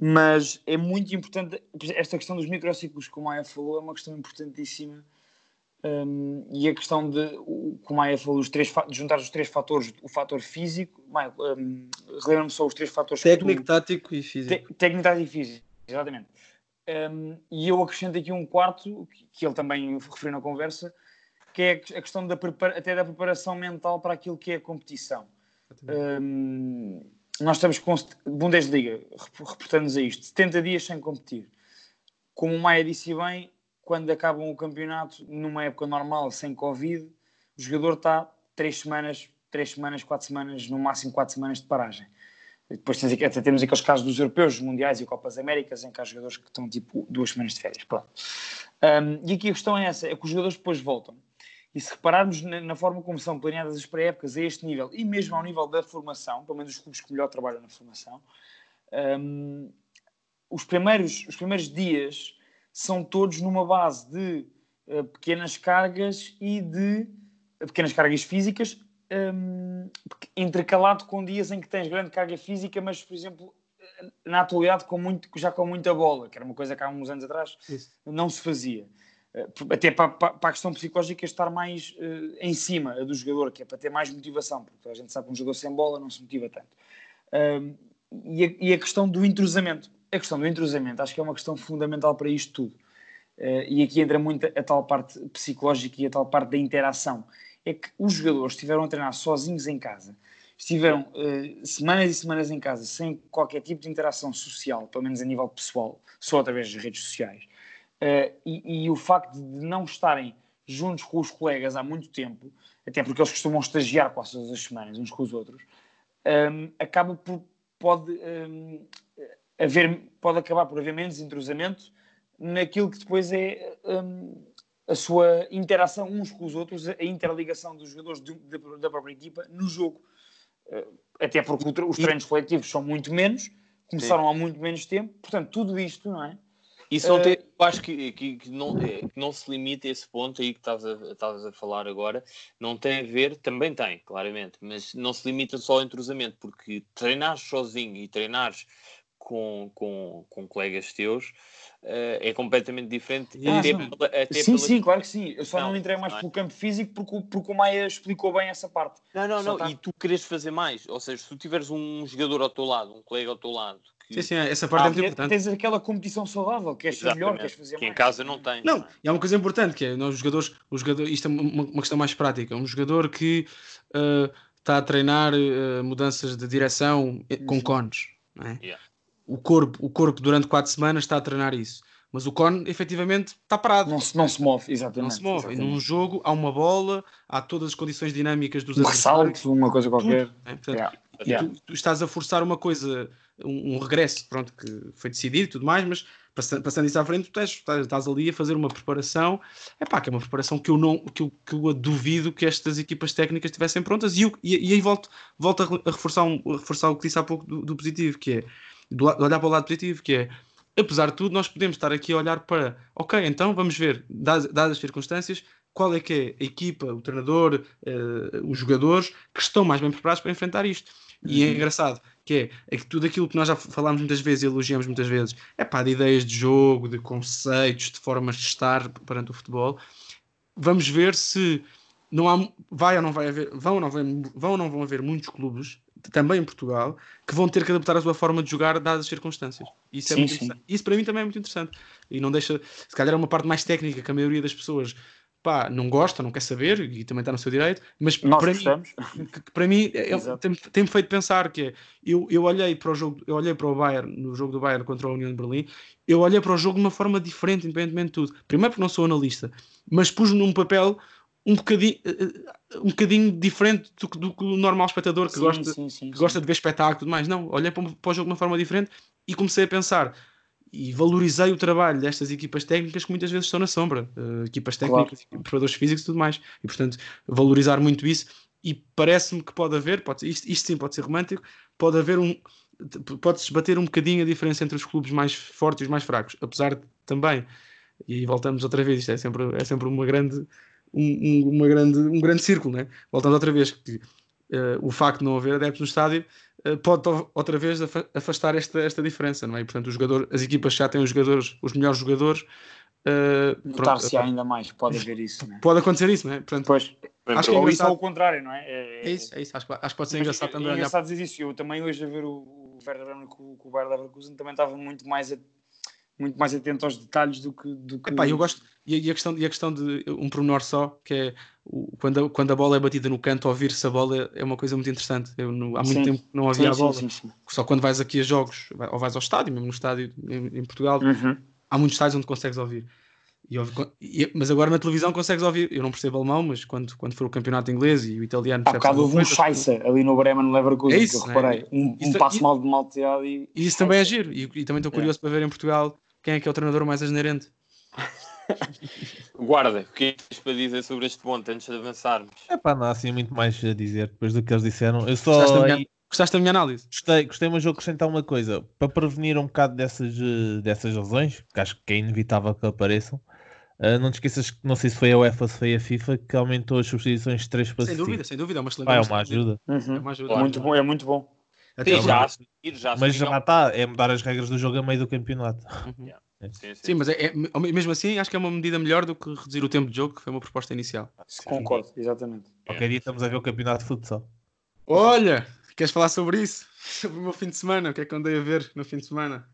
mas é muito importante, esta questão dos microciclos, como a Maia falou, é uma questão importantíssima, um, e a questão de, como Maia falou, os três, de juntar os três fatores, o fator físico, um, relembra-me só os três fatores... Técnico, tu, tático e físico. técnico, tático e físico, exatamente. Um, e eu acrescento aqui um quarto, que, que ele também referiu na conversa, que é a questão da até da preparação mental para aquilo que é a competição. Um, nós estamos com Bundesliga, reportando-nos a isto, 70 dias sem competir. Como o Maia disse bem, quando acabam o campeonato, numa época normal, sem Covid, o jogador está 3 semanas, 3 semanas, 4 semanas, no máximo 4 semanas de paragem. Depois temos, até temos aqueles casos dos europeus, mundiais e Copas Américas, em que há jogadores que estão tipo duas semanas de férias. Pronto. Um, e aqui a questão é essa: é que os jogadores depois voltam. E se repararmos na, na forma como são planeadas as pré-épocas a este nível, e mesmo ao nível da formação, pelo menos os clubes que melhor trabalham na formação, um, os, primeiros, os primeiros dias são todos numa base de uh, pequenas cargas e de uh, pequenas cargas físicas um, intercalado com dias em que tens grande carga física, mas, por exemplo, na atualidade com muito, já com muita bola, que era uma coisa que há uns anos atrás Isso. não se fazia. Eh, até para, para, a questão psicológica estar mais uh, em cima do jogador, que é para ter mais motivação, porque a gente sabe que um jogador sem bola não se motiva tanto. Uh, e, a, e, a, questão do entrosamento. A questão do entrosamento acho que é uma questão fundamental para isto tudo. Uh, e aqui entra muito a, a tal parte psicológica e a tal parte da interação é que os jogadores estiveram a treinar sozinhos em casa, estiveram uh, semanas e semanas em casa sem qualquer tipo de interação social, pelo menos a nível pessoal, só através das redes sociais. Uh, e, e, o facto de não estarem juntos com os colegas há muito tempo, até porque eles costumam estagiar quase todas as semanas uns com os outros, um, ehm, acaba por pode um, ehm, haver pode acabar por haver menos entrosamento naquilo que depois é um, a sua interação uns com os outros, a interligação dos jogadores de, de, da própria equipa no jogo. Eh, até porque os treinos coletivos são muito menos, começaram Sim. há muito menos tempo, portanto, tudo isto, não é? Isso não tem, eu acho que, que, que, não, é, que não se limita a esse ponto aí que estavas a, a falar agora, não tem a ver, também tem, claramente, mas não se limita só ao entrosamento, porque treinares sozinho e treinares com, com, com colegas teus uh, é completamente diferente. Ah, até pela, até sim, pela... sim, claro que sim. Eu só não, não entrei mais não é? pelo campo físico porque, porque o Maia explicou bem essa parte. Não, não, só não. Tá... E tu queres fazer mais. Ou seja, se tu tiveres um jogador ao teu lado, um colega ao teu lado. Que... Sim, sim, essa parte ah, é muito importante. Tens aquela competição saudável, queres ser melhor, queres fazer que mais. em casa não tens. Não, e há uma coisa importante que é, nós, os jogadores, o jogador, isto é uma, uma questão mais prática, um jogador que uh, está a treinar uh, mudanças de direção com cones, não é? Yeah o corpo, o corpo durante quatro semanas está a treinar isso. Mas o cone efetivamente está parado. Não se, não se move, exatamente. Não se move. Exatamente. E num jogo há uma bola, há todas as condições dinâmicas dos um ressalto, uma coisa qualquer. é? Portanto, yeah. Yeah. Tu, tu, estás a forçar uma coisa, um, um, regresso, pronto, que foi decidido e tudo mais, mas passando, passando isso à frente, tu estás, estás, estás, ali a fazer uma preparação, é pá, que é uma preparação que eu não, que eu, que eu duvido que estas equipas técnicas estivessem prontas e, eu, e, e aí volto, volto a, reforçar, um, a reforçar o que disse há pouco do, do positivo, que é de olhar para o lado positivo, que é apesar de tudo, nós podemos estar aqui a olhar para, ok, então vamos ver, dadas, dadas as circunstâncias, qual é que é a equipa, o treinador, uh, os jogadores que estão mais bem preparados para enfrentar isto. E é uhum. engraçado que é, é, que tudo aquilo que nós já falámos muitas vezes e elogiamos muitas vezes, é pá, de ideias de jogo, de conceitos, de formas de estar perante o futebol. Vamos ver se não há, vai ou não vai haver, vão ou não, vão ou não vão haver muitos clubes também em Portugal, que vão ter que adaptar a sua forma de jogar dadas as circunstâncias. Isso, é sim, muito sim. Isso para mim também é muito interessante. E não deixa, se calhar é uma parte mais técnica que a maioria das pessoas pá, não gosta, não quer saber, e também está no seu direito, mas Nós para gostamos. mim, que, para mim é, tem-me tem feito pensar que é, eu, eu olhei para o jogo, eu olhei para o Bayern, no jogo do Bayern contra a União de Berlim, eu olhei para o jogo de uma forma diferente, independentemente de tudo. Primeiro porque não sou analista, mas pus num papel um bocadinho, eh, eh, um bocadinho diferente do, do, do normal espectador que, sim, gosta, sim, sim, que gosta de ver espetáculo e tudo mais. Não, olhei para, para o jogo de uma forma diferente e comecei a pensar e valorizei o trabalho destas equipas técnicas que muitas vezes estão na sombra, uh, equipas técnicas, claro. preparadores físicos e tudo mais. E portanto, valorizar muito isso e parece-me que pode haver, pode, isto, isto sim pode ser romântico, pode haver um. Pode-se bater um bocadinho a diferença entre os clubes mais fortes e os mais fracos, apesar de também, e voltamos outra vez, isto é sempre, é sempre uma grande, um, uma grande, um grande círculo, né? voltando outra vez, que uh, o facto de não haver adeptos no estádio uh, pode outra vez afastar esta, esta diferença, não é? E, portanto, o jogador, as equipas já têm os jogadores, os melhores jogadores, Uh, Notar-se ainda mais, pode haver isso, né? Pode acontecer isso, não é? Portanto, pois, acho que é isso ao contrário, não é? É, é isso, é isso. Acho, acho que pode ser engraçado também. É engraçado dizer isso. Eu também hoje a ver o, o Werder Bremen com, com o Bayer Leverkusen também estava muito mais, a, muito mais atento aos detalhes do que. Do que... Epá, eu gosto. E, e, a questão, e a questão de um pormenor só, que é o, quando, a, quando a bola é batida no canto, ouvir-se a bola é uma coisa muito interessante. Eu no, há muito sim. tempo não ouvia sim, a bola. Sim, só quando vais aqui a jogos, ou vais ao estádio, mesmo no estádio em, em Portugal, uhum. há muitos estádios onde consegues ouvir. E, e, mas agora na televisão consegues ouvir. Eu não percebo alemão, mas quando, quando for o campeonato inglês e o italiano. Há bocado houve um Scheisse ali no Bremen Leverkusen, é isso, que eu reparei. É? Um, um passo mal de malteado e. E isso também é giro. E, e também estou curioso é. para ver em Portugal quem é que é o treinador mais asneirente. Guarda, o que é tens para dizer sobre este ponto antes de avançarmos? É pá, não há assim muito mais a dizer depois do que eles disseram. Eu só. Gostaste da minha, gostaste da minha análise? Gostei, gostei, mas vou acrescentar uma coisa. Para prevenir um bocado dessas, eh, dessas lesões, que acho que é inevitável que apareçam, Uh, não te esqueças que não sei se foi a UEFA ou se foi a FIFA que aumentou as substituições de 3 para 5. Sem dúvida, sem dúvida, é uma excelente ah, é uma ajuda. Uhum. É uma ajuda. Muito bom, é muito bom. Sim, já, já mas já está, é mudar as regras do jogo a meio do campeonato. Uhum. Yeah. É. Sim, sim. sim, mas é, é, mesmo assim acho que é uma medida melhor do que reduzir o tempo de jogo, que foi uma proposta inicial. Concordo, exatamente. Qualquer dia estamos a ver o campeonato de futsal. Olha, queres falar sobre isso? Sobre o meu fim de semana? O que é que andei a ver no fim de semana?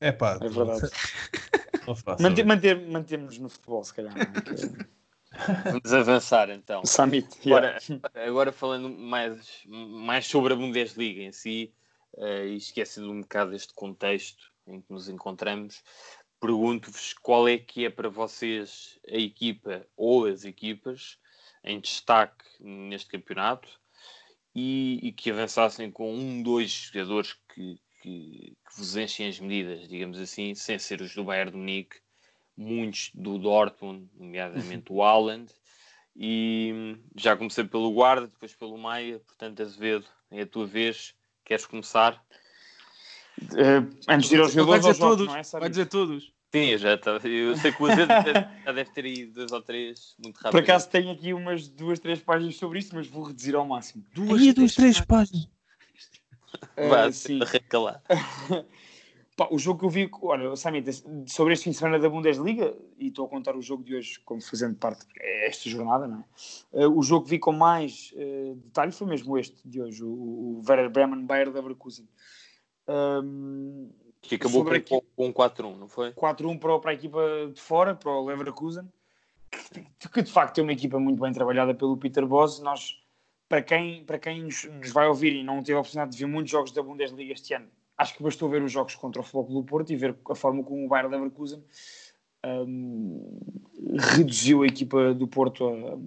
É pá, é verdade. Manter, manter, mantemos no futebol, se calhar. Vamos avançar então. Summit. Agora, agora falando mais, mais sobre a Bundesliga em si, uh, e esquecendo um bocado este contexto em que nos encontramos, pergunto-vos qual é que é para vocês a equipa ou as equipas em destaque neste campeonato e, e que avançassem com um, dois jogadores que, que, que, vos enchem as medidas, digamos assim, sem ser os do Bayern de Munique, muitos do Dortmund, nomeadamente o Haaland, e já comecei pelo Guarda, depois pelo Maia, portanto, Azevedo, é a tua vez, queres começar? Uh, antes de ir aos jogadores, vai dizer todos, não é, vai dizer todos. Sim, já tá, eu sei que o Azevedo já deve ter aí dois ou três muito rápido. Por acaso tenho aqui umas duas, três páginas sobre isso, mas vou reduzir ao máximo. Duas, aí, duas três páginas. Vá, uh, sim. lá. Pá, o jogo que eu vi, olha, Sammy, sobre este fim de semana da Bundesliga, e estou a contar o jogo de hoje como fazendo parte desta jornada, não é? Uh, o jogo que vi com mais uh, detalhe foi mesmo este de hoje, o, o Werder Bremen Bayer Leverkusen. Um, que acabou com, com 4-1, não foi? 4-1 para, para a equipa de fora, para o Leverkusen, que, que de facto é uma equipa muito bem trabalhada pelo Peter Bosz. Nós, para quem, para quem nos, nos vai ouvir e não teve a oportunidade de ver muitos jogos da Bundesliga este ano, acho que bastou ver os jogos contra o Futebol do Porto e ver a forma como o Bayern Leverkusen um, reduziu a equipa do Porto a,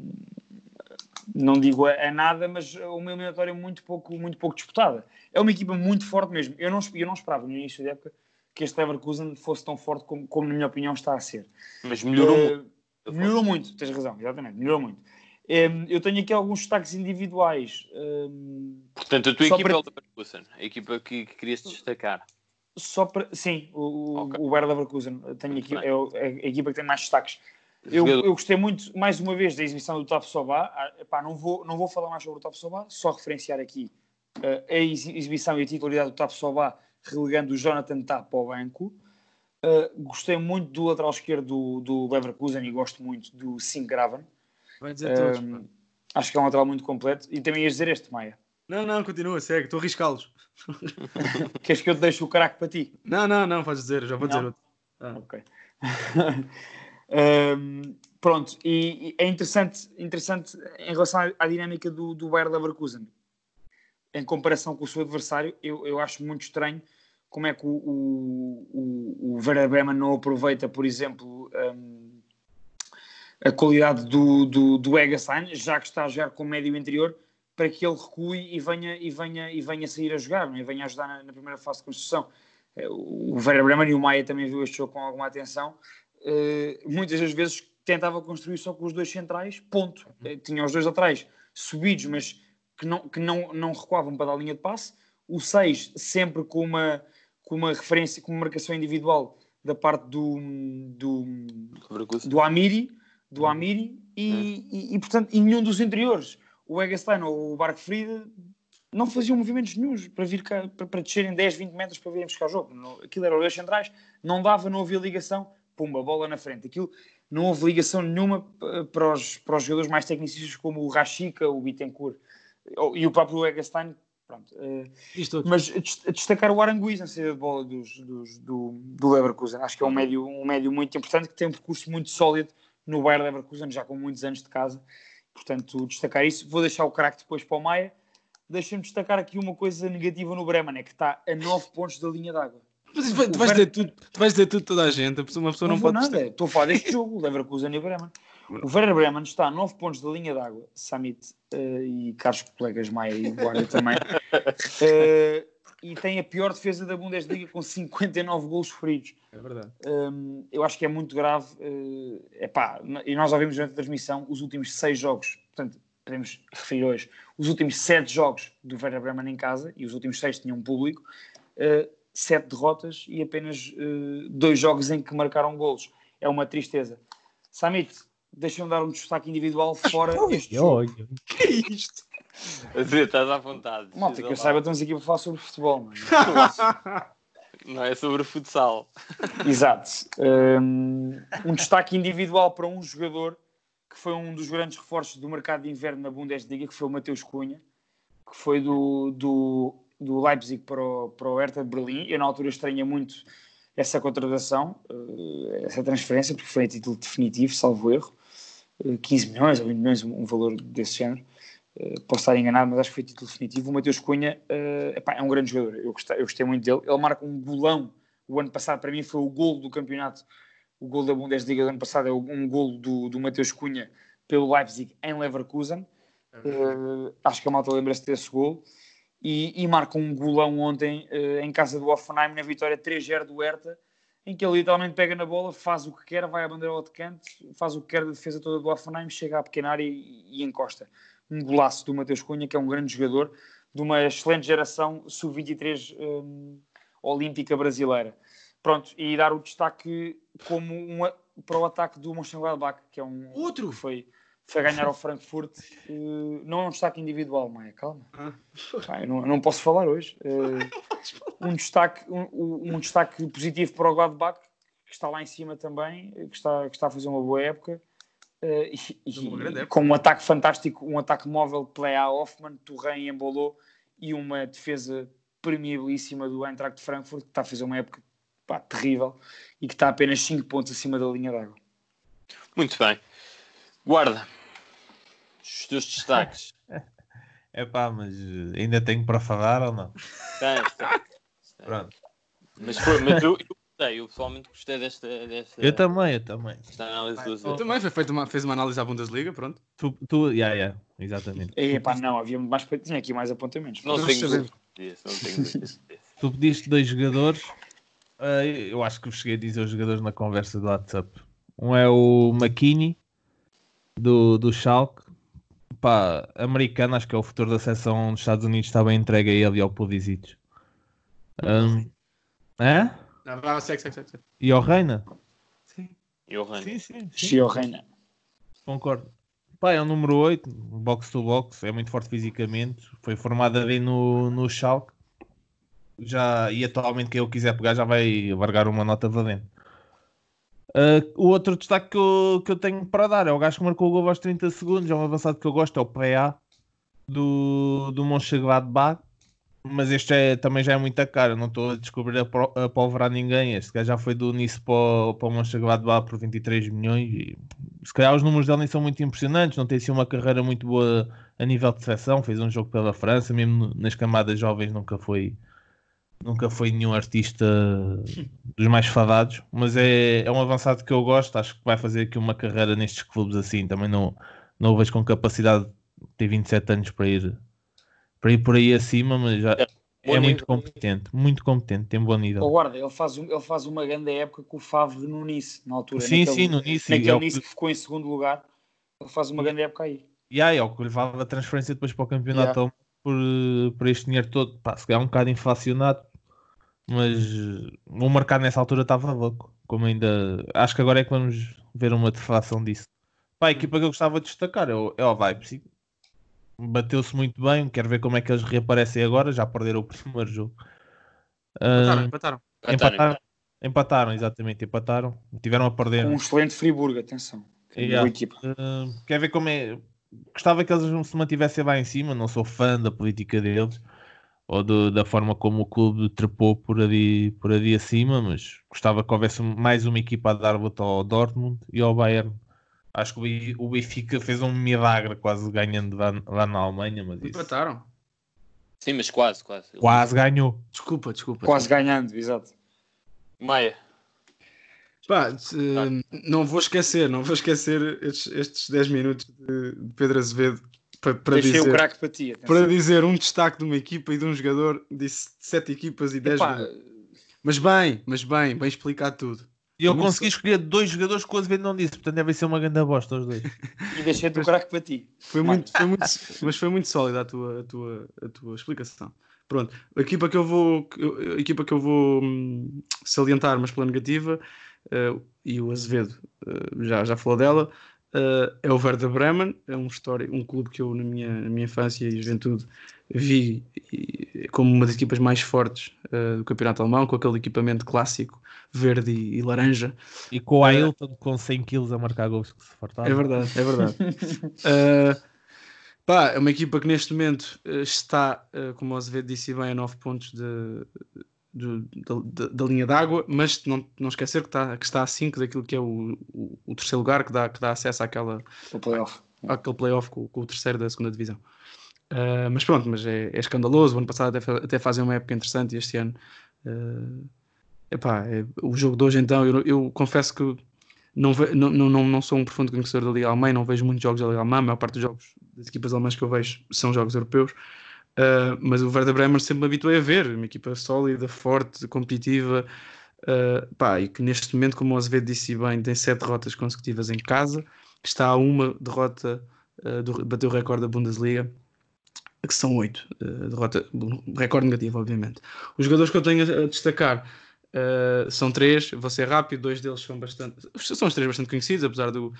não digo a, a, nada, mas a uma eliminatória muito pouco, muito pouco disputada. É uma equipa muito forte mesmo. Eu não, eu não esperava no início da época que este Leverkusen fosse tão forte como, como na minha opinião, está a ser. Mas melhorou uh, muito. Melhorou muito, tens razão, exatamente, melhorou muito. Um, eu tenho aqui alguns destaques individuais. Um, Portanto, a tua equipa para... é o Leverkusen, a equipa que, que querias destacar. Só para... Sim, o, okay. o Bayer Leverkusen. Tenho aqui, é, é, a equipa que tem mais destaques. Eu, eu, gostei muito, mais uma vez, da exibição do Top Soba. Ah, epá, não, vou, não vou falar mais sobre o Top Soba, só referenciar aqui uh, a exibição e a titularidade do Top Soba, relegando o Jonathan Tap ao banco. Uh, gostei muito do lateral esquerdo do, do Leverkusen e gosto muito do Singraven. Vai dizer todos. Acho que é um lateral muito completo. E também ias dizer este, Maia. Não, não, continua, segue, estou a arriscá-los. Queres que eu te deixe o craque para ti? Não, não, não, podes dizer, já vou não? dizer outro. Ah. Ok. um, pronto, e, e, é interessante, interessante em relação à, à dinâmica do, do Bayer Leverkusen. Em comparação com o seu adversário, eu, eu acho muito estranho como é que o, o, o, o Werder Bremen não aproveita, por exemplo, um, a qualidade do, do, do Egasan, já que está a jogar com médio interior, para que ele recue e venha, e venha, e venha sair a jogar, é? e venha ajudar na, na, primeira fase de construção. Eh, o Vera Bremen e o Maia também viu este jogo com alguma atenção. Uh, muitas das vezes tentava construir só com os dois centrais, ponto. Uh, tinha os dois atrás subidos, mas que não, que não, não recuavam para dar a linha de passe. O 6 sempre com uma, com uma referência, com uma marcação individual da parte do, do, do Amiri, do Amiri e, e, e, portanto, e nenhum dos interiores, o Eggestein ou o Barco Frida, não faziam movimentos nenhums para vir cá, para, para descerem 10, 20 metros para virem buscar o jogo. No, aquilo era os dois centrais, não dava, não havia ligação, pumba, bola na frente. Aquilo não houve ligação nenhuma eh, para os, para os jogadores mais tecnicistas como o Rashica, o Bittencourt e o próprio Eggestein. Pronto, uh, mas destacar o Aranguiz na saída de bola dos, dos, do, do Leverkusen. Acho que é um médio, um médio muito importante que tem um percurso muito sólido no Bayern Leverkusen, já com muitos anos de casa. Portanto, destacar isso. Vou deixar o craque depois para o Maia. Deixa-me destacar aqui uma coisa negativa no Bremen, é que está a 9 pontos da linha d'água. Mas tu, vais dizer tudo, tu vais dizer tudo toda a gente, uma pessoa não, não pode... nada, estou a falar deste jogo, Leverkusen e Bremen. O Werder Bremen está a 9 pontos da linha d'água, Samit uh, e caros colegas Maia e Guarda também, uh, e tem a pior defesa da Bundesliga com 59 gols feridos. É verdade. Um, eu acho que é muito grave. Uh, epá, e nós ouvimos durante a transmissão os últimos 6 jogos, portanto, podemos referir hoje, os últimos 7 jogos do Werder Bremen em casa, e os últimos 6 tinham público, uh, 7 derrotas e apenas 2 uh, jogos em que marcaram gols. É uma tristeza. Samit, deixa-me dar um destaque individual fora este jogo. Que é isto? Estás à vontade. Malta, que eu saiba, estamos aqui para falar sobre futebol. Não é sobre futsal. Exato. Um, um destaque individual para um jogador que foi um dos grandes reforços do mercado de inverno na Bundesliga, que foi o Mateus Cunha, que foi do, do, do Leipzig para o, para o Hertha de Berlim. Eu, na altura, estranha muito essa contratação, eh, essa transferência, porque foi a título definitivo, salvo erro. 15 eh, milhões ou 20 milhões, um valor desse género. Uh, posso estar enganado, mas acho que foi título definitivo. O Mateus Cunha uh, epá, é um grande jogador, eu gostei, eu gostei muito dele. Ele marca um golão. O ano passado, para mim, foi o gol do campeonato. O gol da Bundesliga do ano passado é um gol do, do Mateus Cunha pelo Leipzig em Leverkusen. Uh, acho que a malta lembra-se desse gol. E, e, marca um golão ontem em casa do Offenheim na vitória 3-0 do Hertha em que ele literalmente pega na bola, faz o que quer, vai à bandeira ao outro canto, faz o que quer da defesa toda do Offenheim, chega à pequena área e, e, encosta. Um golaço do Mateus Cunha, que é um grande jogador, de uma excelente geração sub-23 um, olímpica brasileira. Pronto, e dar o destaque como uma, para o ataque do Mönchengladbach, que é um outro que foi foi ganhar ao Frankfurt. Uh, não é um destaque individual, Maia, calma. Ah. Ah, não, não, posso falar hoje. Uh, um, destaque, um, um, destaque positivo para o Gladbach, que está lá em cima também, que está, que está a fazer uma boa época. Uh, e, e com um ataque fantástico, um ataque móvel play a Hoffman, Turren embolou e uma defesa premiabilíssima do Eintracht de Frankfurt, que está a fazer uma época pá, terrível e que está apenas 5 pontos acima da linha d'água. Muito bem. Guarda, os teus destaques. É pá, mas eh, ainda tenho para falar ou não? Tens, tens. Pronto. Mas, foi, mas eu, eu gostei, eu pessoalmente gostei desta. desta eu também, eu também. Esta análise dos eu também, foi feito uma, fez uma análise à Bundesliga, pronto. Tu, tu yeah, yeah, exatamente. E, pá, não, havia mais, tinha aqui mais apontamentos. Não tenho dúvida disso, não tenho disso. Tu pediste dois jogadores, uh, eu acho que cheguei a dizer os jogadores na conversa do WhatsApp. Um é o McKinney do, do Schalke. Pá, americano, acho que é o futuro da seleção dos Estados Unidos, está bem entregue a ele e ao Pulisic. Um, é? Não, vai, segue, segue, segue. E ao Reina? Sim. E ao Reina. Sim, sim. sim. E ao Reina. Concordo. Pá, é o número 8, box to box, é muito forte fisicamente. Foi formado ali no, no Schalke. Já, e atualmente quem eu quiser pegar já vai largar uma nota dentro. Uh, o outro destaque que eu, que eu tenho para dar é o gajo que marcou o gol aos 30 segundos, é um avançado que eu gosto, é o PA do, do Monchengladbach, mas este é, também já é muito caro, não estou a descobrir a, a polverar ninguém, este gajo já foi do Nice para, para o Monchengladbach por 23 milhões e se calhar os números dele nem são muito impressionantes, não tem sido uma carreira muito boa a nível de seleção, fez um jogo pela França, mesmo nas camadas jovens nunca foi nunca foi nenhum artista dos mais fadados, mas é, é um avançado que eu gosto. Acho que vai fazer aqui uma carreira nestes clubes assim. Também não, não o vejo com capacidade de ter 27 anos para ir, para ir por aí acima, mas já é, é muito competente, muito competente, tem bom nível. Guarda, ele faz, ele faz uma grande época com o Favre no Nice, na altura. Sim, naquele, sim, no Nice. Naquele é Nice que ficou em segundo lugar, ele faz uma grande época aí. E aí, é o que lhe vale a transferência depois para o campeonato Yeah. por, por este dinheiro todo. Pá, se calhar um bocado inflacionado, mas o mercado nessa altura estava louco. Como ainda. Acho que agora é que vamos ver uma deflação disso. Pá, a equipa que eu gostava de destacar é o, é o Leipzig. Bateu-se muito bem. Quero ver como é que eles reaparecem agora. Já perderam o primeiro jogo. Empataram, Ah, empataram. empataram, empataram, exatamente, empataram. Tiveram a perder. Um excelente Friburgo, atenção. Yeah. Boa equipa. Uh, quer ver como é. Gostava que eles não se mantivessem lá em cima. Não sou fã da política deles ou do- da forma como o clube trepou por ali, por ali acima, mas gostava que houvesse mais uma equipa a dar luta ao Dortmund e ao Bayern. Acho que o Be- o Benfica fez um milagre quase ganhando lá, lá na Alemanha, mas isso Empataram. Sim, mas quase, quase. quase ganhou. Desculpa, desculpa. Quase ganhando, exato. Maia. Pá, se- não vou esquecer, não vou esquecer estes, estes 10 minutos de, de Pedro Azevedo para, para Deixei o dizer, craque para ti. atenção. para dizer um destaque de uma equipa e de um jogador, disse 7 equipas e 10 Epá, jogadores. Mas bem, mas bem, bem explicado tudo. E eu consegui escolher dois jogadores que o Azevedo não disse, portanto deve ser uma grande bosta os dois. e deixei o craque para ti. Foi muito, foi muito, mas foi muito sólida a tua, a tua, a tua explicação. Pronto, a equipa que eu vou, a equipa que eu vou hum, salientar, mas pela negativa, eh, e o Azevedo eh, já, já falou dela, eh, é o Werder Bremen, é um, história, um clube que eu na minha, na minha infância e juventude vi como uma das equipas mais fortes eh, do campeonato alemão, com aquele equipamento clássico, verde e, e laranja. E com o Ailton com 100 kg a marcar gols que se fartava. É verdade, é verdade. Uh, pá, é uma equipa que neste momento uh, está, uh, como o Azevedo disse bem, a 9 pontos de, do- da, da- da linha d'água, mas não, não esquecer que está, que está a 5 daquilo que é o, o, o terceiro lugar, que dá, que dá acesso àquela, O playoff. àquele playoff com, com o terceiro da segunda divisão. Uh, mas pronto, mas é, é escandaloso. O ano passado até, até fazem uma época interessante e este ano. uh, epá, é- o jogo de hoje, então, eu, eu confesso que não, ve- não, não, não, sou um profundo conhecedor da Liga Alemã, não vejo muitos jogos da Liga Alemã. A maior parte dos jogos das equipas alemãs que eu vejo são jogos europeus. Uh, mas o Werder Bremen sempre me habituei a ver, uma equipa sólida, forte, competitiva, uh, pá, e que neste momento, como o Azevedo disse bem, tem sete derrotas consecutivas em casa, está a uma derrota uh, do bateu o recorde da Bundesliga, que são oito, uh, derrota, recorde negativo, obviamente. Os jogadores que eu tenho a destacar uh, são três, vou ser rápido, dois deles são bastante, são os três bastante conhecidos, apesar do,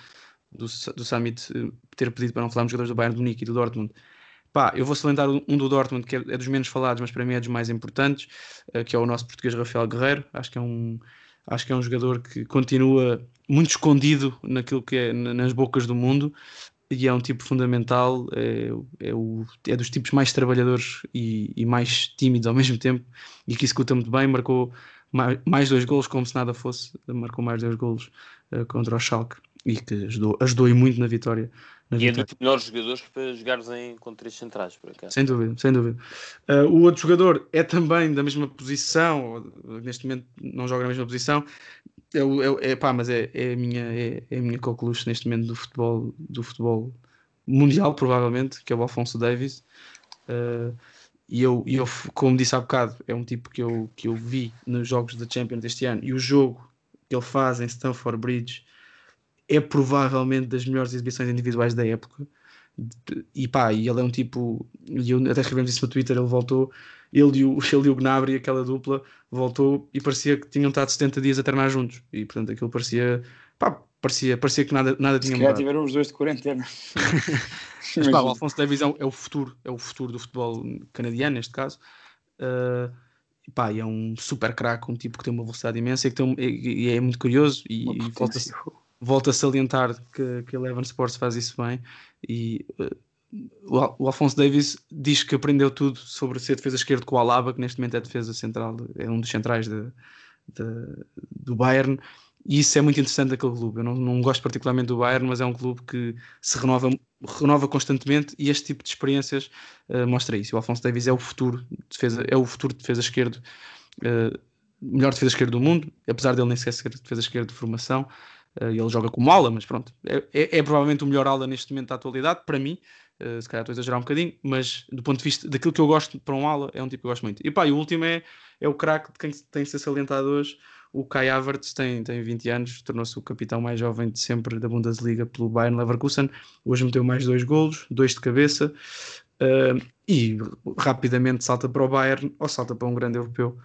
do, do Summit uh, ter pedido para não falarmos jogadores do Bayern de Munique e do Dortmund. Pá, eu vou salientar um do Dortmund que é, é dos menos falados, mas para mim é dos mais importantes, que é o nosso português Rafael Guerreiro. Acho que é um, acho que é um jogador que continua muito escondido naquilo que é na- nas bocas do mundo e é um tipo fundamental, é, é, o, é dos tipos mais trabalhadores e, e mais tímidos ao mesmo tempo e que executa muito bem, marcou mais, mais dois golos como se nada fosse, marcou mais dois golos uh, contra o Schalke e que ajudou, ajudou muito na vitória. Na E é vitória. dos melhores jogadores para jogares em, com três centrais, por acaso. Sem dúvida, sem dúvida. Uh, o outro jogador é também da mesma posição, neste momento não joga na mesma posição, é, é, pá, mas é, é a minha, é, é a minha coqueluche neste momento do futebol, do futebol mundial, provavelmente, que é o Alfonso Davis. Uh, e eu, eu, como disse há bocado, é um tipo que eu, que eu vi nos jogos da Champions deste ano, e o jogo que ele faz em Stamford Bridge é provavelmente das melhores exibições individuais da época e pá, e ele é um tipo, e eu até escrevemos isso no Twitter, ele voltou, ele e o, ele e o Gnabry, aquela dupla, voltou e parecia que tinham estado 70 dias a treinar juntos, e portanto aquilo parecia, pá, parecia, parecia que nada, nada Se tinha mudado. tiveram os dois de quarentena. Mas pá, o Alfonso Davies é o, é o futuro, é o futuro do futebol canadiano, neste caso. Uh, e pá, e é um super craque, um tipo que tem uma velocidade imensa e, que tem um- e, e é muito curioso e, e volta, volta a salientar que, que Eleven Sports faz isso bem e uh, o, Al- o Alfonso Davis diz que aprendeu tudo sobre ser defesa esquerda com o Alaba, que neste momento é defesa central, é um dos centrais de, de- do Bayern e isso é muito interessante daquele clube. Eu não, não gosto particularmente do Bayern, mas é um clube que se renova, renova constantemente e este tipo de experiências uh, mostra isso. O Alfonso Davis é o futuro de defesa, é o futuro de defesa esquerdo, uh, melhor defesa esquerdo do mundo, apesar dele nem sequer ser defesa esquerda de formação. Uh, ele joga como ala, mas pronto, é, é, é provavelmente o melhor ala neste momento da atualidade, para mim. Uh, se calhar estou a exagerar um bocadinho, mas do ponto de vista daquilo que eu gosto para um ala, é um tipo que eu gosto muito. E pá, e o último é, é o craque de quem tem que ser salientado hoje, o Kai Havertz tem, tem 20 anos, tornou-se o capitão mais jovem de sempre da Bundesliga pelo Bayern Leverkusen. Hoje meteu mais dois golos, dois de cabeça, uh, e rapidamente salta para o Bayern ou salta para um grande europeu.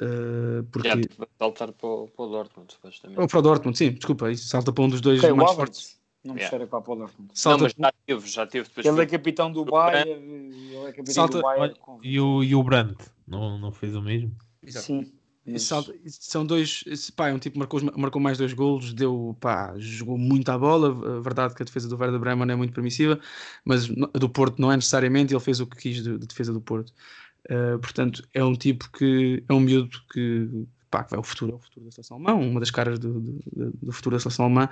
Uh, porque... Vai saltar para o, para o Dortmund, supostamente. Ou para o Dortmund, sim, desculpa, isso salta para um dos dois okay, mais fortes. Não me yeah. para o Dortmund. Salta... Não, mas já teve, já teve. Ele é capitão do Bayern, ele é capitão salta... do Bayern. E o, e o Brandt, não, não fez o mesmo? Exato. Sim. Salta, são dois, esse, pá, é um tipo marcou, marcou mais dois golos, deu, pá, jogou muito à bola. A verdade é que a defesa do Werder Bremen é muito permissiva, mas a do Porto não é necessariamente. Ele fez o que quis de, de defesa do Porto. Uh, portanto, é um tipo que é um miúdo que, pá, que vai o futuro, é o futuro da seleção alemã, uma das caras do, do, do, futuro da seleção alemã,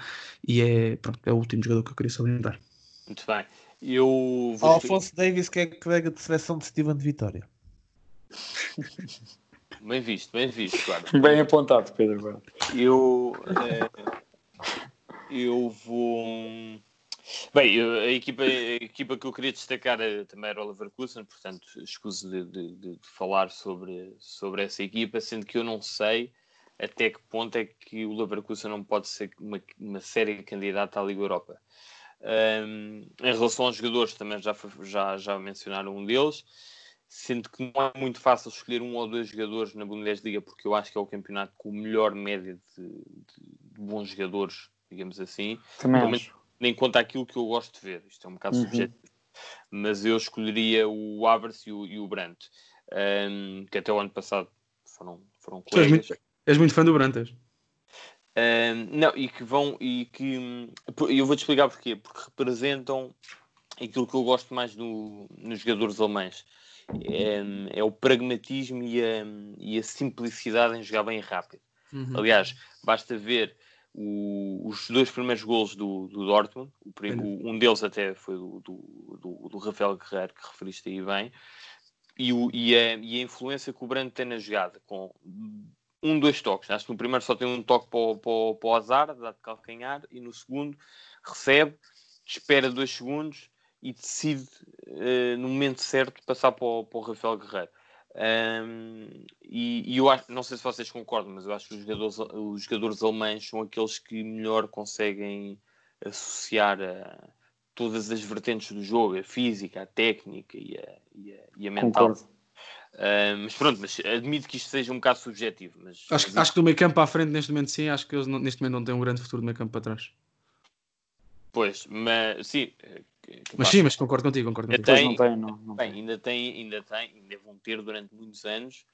e é, pronto, é o último jogador que eu queria salientar. Muito bem. Eu vou... Alfonso Davis, que é colega de seleção de Steven de Vitória. Bem visto, bem visto, claro. Bem apontado, Pedro. Eu, é, eu vou. Bem, a, equipa, a equipa que eu queria destacar eh, também era o Leverkusen, portanto, escuso de, de, de, falar sobre, sobre essa equipa, sendo que eu não sei até que ponto é que o Leverkusen não pode ser uma, uma séria candidata à Liga Europa. Um, em relação aos jogadores, também já, já, já mencionaram um deles sendo que não é muito fácil escolher um ou dois jogadores na Bundesliga, porque eu acho que é o campeonato com melhor média de, de, bons jogadores, digamos assim. Também Nem conta aquilo que eu gosto de ver, isto é um bocado uhum. subjetivo. Mas eu escolheria o Havertz e o, e o Brandt, um, que até o ano passado foram, foram colegas. És muito, és muito fã do Brandt, um, não, e que vão, e que eu vou-te explicar porquê, porque representam aquilo que eu gosto mais no, nos jogadores alemães é, é o pragmatismo e a, e a, simplicidade em jogar bem rápido. Uhum. Aliás, basta ver o, os dois primeiros golos do, do Dortmund, o, um deles até foi do, do, do, Rafael Guerreiro, que referiste aí bem, e, o, e, a, e a influência que o Brando tem na jogada, com um, dois toques. Acho que no primeiro só tem um toque para o, para o, para o azar, dá de calcanhar, e no segundo recebe, espera dois segundos e decide uh, no momento certo passar para o, para o Rafael Guerreiro. Um, e, e, eu acho, não sei se vocês concordam, mas eu acho que os jogadores, os jogadores alemães são aqueles que melhor conseguem associar a todas as vertentes do jogo, a física, a técnica e a, e a, e a mental. Uh, mas pronto, mas admito que isto seja um bocado subjetivo. Mas, acho, mas... acho que do meio campo à frente, neste momento, sim. Acho que eles neste momento não têm um grande futuro do meio campo para trás. Pois, mas sim, mas sim, mas concordo contigo, concordo ainda contigo. Tem, não tem, não, não bem, tem. ainda tem, ainda tem, ainda vão ter durante muitos anos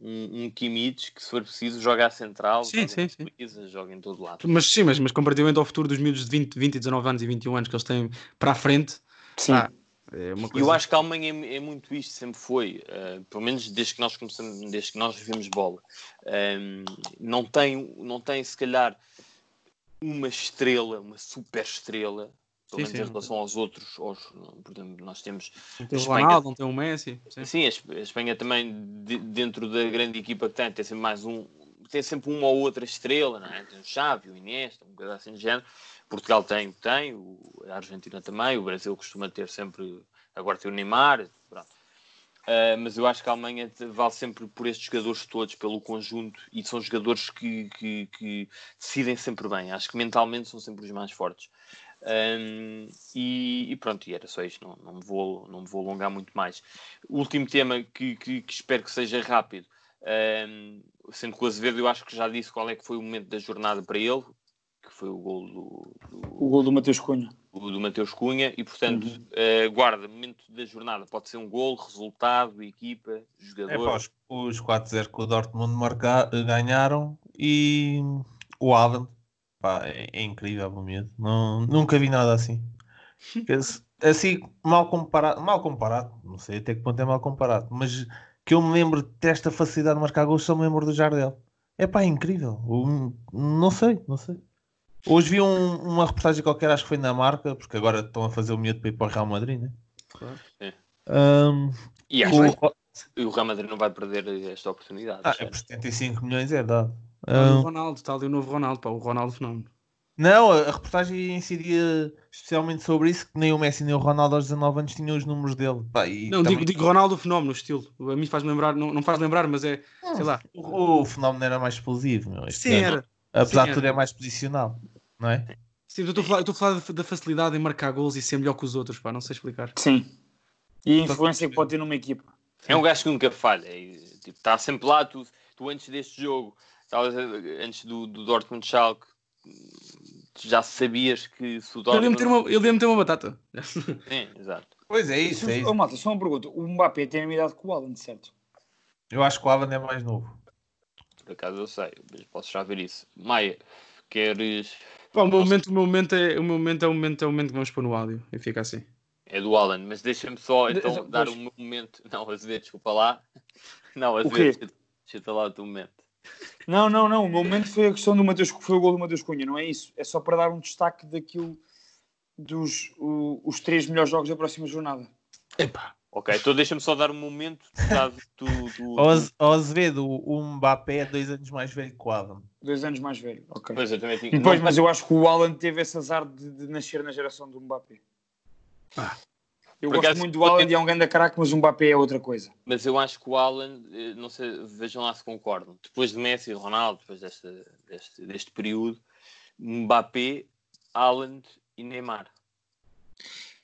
um, um Kimmich que se for preciso joga à central, sim, sim, sim. joga em todo lado. Mas sim, mas, mas comparativamente ao futuro dos miúdos de 20, 20, 19 anos e 21 anos que eles têm para a frente, sim. Ah, é uma coisa... Eu acho que a Alemanha é, é muito isto, sempre foi, uh, pelo menos desde que nós começamos, desde que nós vivemos bola. Um, não tem, não tem se calhar uma estrela, uma super estrela, pelo menos em relação aos outros. Aos, por exemplo, nós temos. Não tem o Ronaldo, não tem o Messi. Sim, sim a Espanha também, de, dentro da grande equipa que tem, tem sempre mais um. Tem sempre uma ou outra estrela, não é? Tem o Xavi, o Iniesta, um coisa assim de género. Portugal tem, tem, a Argentina também, o Brasil costuma ter sempre. Agora tem o Neymar. Uh, mas eu acho que a Alemanha vale sempre por estes jogadores todos, pelo conjunto, e são jogadores que, que, que, decidem sempre bem. Acho que mentalmente são sempre os mais fortes. Um, e, e, pronto, e era só isto, não, não, me, vou, não me vou alongar muito mais. O último tema que, que, que espero que seja rápido, um, sendo que o Azevedo eu acho que já disse qual é que foi o momento da jornada para ele, que foi o gol do, do o gol do Mateus Cunha. O do Mateus Cunha, e portanto, uhum. uh, guarda, momento da jornada, pode ser um gol, resultado, equipa, jogador. É, pá, os, os 4-0 que o Dortmund marcar, ganharam e o Adam Pá, é, é incrível o medo. Não, nunca vi nada assim. assim, mal comparado, mal comparado, não sei até que ponto é mal comparado, mas que eu me lembro desta facilidade de marcar gols, só me lembro do Jardel. É pá, é incrível. não sei, não sei. Hoje vi um, uma reportagem qualquer, acho que foi na marca, porque agora estão a fazer o medo para ir para o Real Madrid, né? Claro. É. Um, e acho o... que o Real Madrid não vai perder esta oportunidade. Ah, é por 75 milhões é dado. Um... O Ronaldo, está ali o novo Ronaldo, pá, o Ronaldo Fenómeno. Não, a, reportagem incidia especialmente sobre isso, que nem o Messi nem o Ronaldo aos 19 anos tinham os números dele. Pá, e Não, também- digo, digo Ronaldo fenómeno, estilo. A mim faz lembrar, não, não faz lembrar, mas é, sei lá. o, o fenómeno era mais explosivo, meu. Este Sim, era. Apesar Sim, de tudo, era. é mais posicional, não é? Sim, eu estou a falar, eu estou a falar da- da facilidade em marcar gols e ser melhor que os outros, pá, não sei explicar. Sim. E a influência que pode ter numa equipa. É um gajo que nunca falha. e, tipo, Está sempre lá. Tu, tu antes deste jogo, estavas a- antes do, do Dortmund Schalke, tu já sabias que se o Ele ia Dortmund... meter uma, ele ia meter uma batata. Sim, exato. Pois é isso, é Ô, isso. malta, só uma pergunta. O Mbappé tem a mesma idade que o Alan, certo? Eu acho que o Alan é mais novo. Por acaso eu sei, mas posso já ver isso. Maia, queres... Pá, o, meu momento, o, meu momento é, o meu momento é o momento, é o momento que vamos pôr no áudio e fica assim. É do Alan, mas deixa-me só De- então pois. dar o meu momento. Não, Azevedo, desculpa lá. Não? Azevedo, deixa-te lá o teu momento. Não, não, não. O meu momento foi a questão do Mateus, foi o gol do Mateus Cunha, não é isso? É só para dar um destaque daquilo dos o- os três melhores jogos da próxima jornada. Epá, Ok, então deixa-me só dar um momento do, do, Azevedo, o Mbappé é dois anos mais velho que o Alan. Dois anos mais velho. Ok. Pois, eu também tinha... Depois, não- mas eu acho que o Alan teve esse azar de, de nascer na geração do Mbappé. Ah. Eu Por gosto acaso, muito do Alan e é um grande caraca, mas o Mbappé é outra coisa. Mas eu acho que o Alan, eh, não sei, vejam lá se concordam. Depois de Messi e Ronaldo, depois desta, deste, deste período, Mbappé, Alan e Neymar.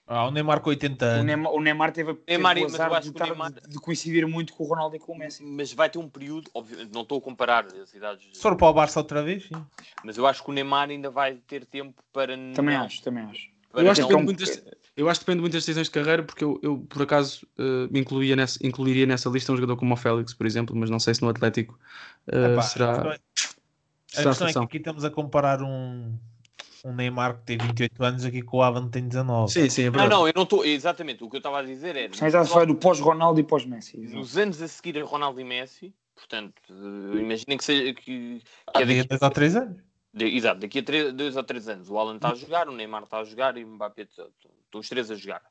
Ah, o Neymar com 80 O anos. Neymar, o Neymar teve, teve Neymar, o mas eu azar acho de, que o Neymar- de- de coincidir muito com o Ronaldo e com o Messi. Mas vai ter um período, obviamente, não estou a comparar as idades, for para o Barça outra vez, sim. mas eu acho que o Neymar ainda vai ter tempo para Também não, acho, também acho. eu, acho que não- das, eu acho que depende muito das decisões de carreira, porque eu, eu, por acaso, me incluía nessa, incluiria nessa lista um jogador como o Félix, por exemplo, mas não sei se no Atlético eh, Epá, a será, questão é- A será a questão é que aqui estamos a comparar um, um Neymar que tem 28 anos aqui com o Alan que tem 19. Sim, sim, é Não, verdade. não, eu não estou. Exatamente, o que eu estava a dizer era. Sem estás a falar do pós-Ronaldo e pós-Messi. Nos anos a seguir a Ronaldo e Messi, portanto, eh, imaginem que seja. Que, que Há é daqui, dois ou três anos. de- exato, daqui a três, dois ou três anos o Alan está a jogar, o Neymar está a jogar e o Mbappé está- estão os três a jogar.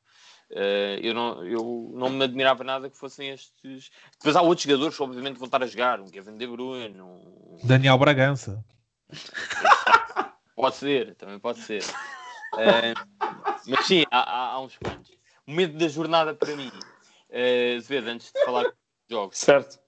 Eh, eu, não, eu não me admirava nada que fossem estes. Depois há outros jogadores que, obviamente, vão estar a jogar, um Kevin De Bruyne, um, Daniel Bragança. Pode ser, também pode ser. Eh, mas sim, há, há- há uns quantos. O momento da jornada para mim, uh, antes de falar dos jogos, Certo.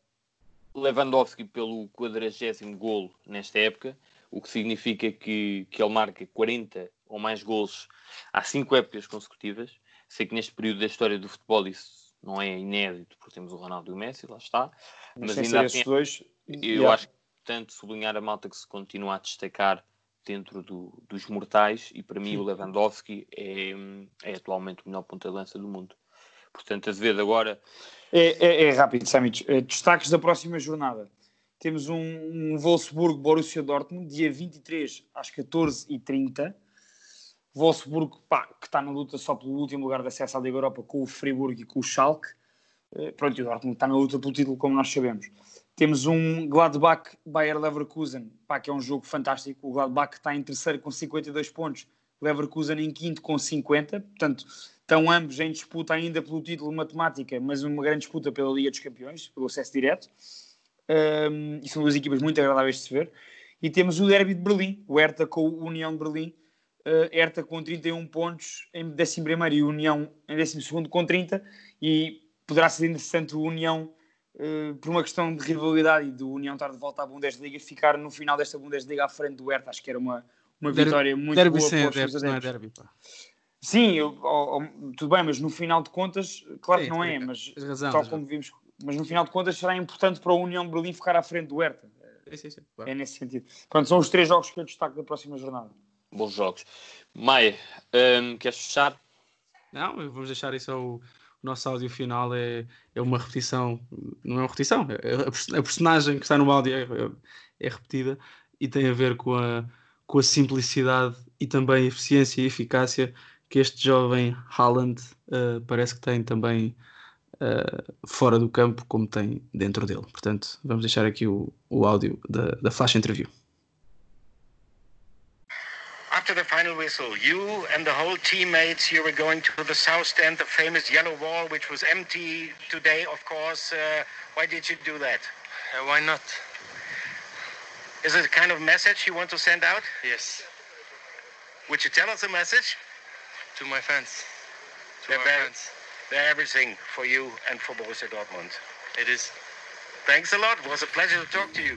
Lewandowski pelo 40 golo nesta época, o que significa que, que ele marca 40 ou mais golos há 5 épocas consecutivas. Sei que neste período da história do futebol isso não é inédito, porque temos o Ronaldo e o Messi, lá está. Mas, Mas ainda ser assim, dois. eu yeah. acho que tanto sublinhar a malta que se continua a destacar dentro do- dos mortais e para mim o Lewandowski é, é atualmente o melhor ponta de lança do mundo. Portanto, Azevedo agora É, é, é rápido, Samit. Eh, Destaques da próxima jornada. Temos um, um Wolfsburgo-Borussia Dortmund, dia 23 às 14h30. Wolfsburgo, pá, que está na luta só pelo último lugar de acesso à Liga Europa com o Friburgo e com o Schalke. Eh, Pronto, e o Dortmund está na luta pelo título, como nós sabemos. Temos um Gladbach-Bayer Leverkusen, pá, que é um jogo fantástico. O Gladbach está em terceiro com 52 pontos, Leverkusen em quinto com 50. Portanto, estão ambos em disputa ainda pelo título matemática, mas uma grande disputa pela Liga dos Campeões, pelo acesso direto. Um, e são duas equipas muito agradáveis de se ver. E temos o Derby de Berlim, o Hertha com o União de Berlim. Uh, Hertha com 31 pontos em 11 e União em 12 com 30. E poderá ser interessante o União, uh, por uma questão de rivalidade e do União estar de volta à Bundesliga, ficar no final desta Bundesliga à frente do Hertha. Acho que era uma, uma Derby- vitória muito Derby boa sem para adeptos, não é derby, pá. Sim, eu- ó, ó, tudo bem, mas no final de contas, claro Sim, que não é, mas razão, tal como vimos, mas no final de contas será importante para a União de Berlim ficar à frente do Hertha. Sim, sim, sim, claro. É nesse sentido. Pronto, são os três jogos que eu destaco da próxima jornada. bons jogos. Maia, hum, queres fechar? Não, vamos deixar isso ao. Nosso áudio final é, é uma repetição, não é uma repetição, é a, pers- a personagem que está no áudio é, é- é repetida e tem a ver com a, com a simplicidade e também eficiência e eficácia que este jovem Haaland eh, parece que tem também eh, fora do campo, como tem dentro dele. Portanto, vamos deixar aqui o, o áudio da, da flash interview. Final whistle, you and the whole teammates, you were going to the south stand, the famous yellow wall, which was empty today, of course. Uh, why did you do that? Uh, why not? Is it a kind of message you want to send out? Yes. Would you tell us a message? To my fans. To They're very- fans. They're everything for you and for Borussia Dortmund. It is. Thanks a lot. It was a pleasure to talk to you.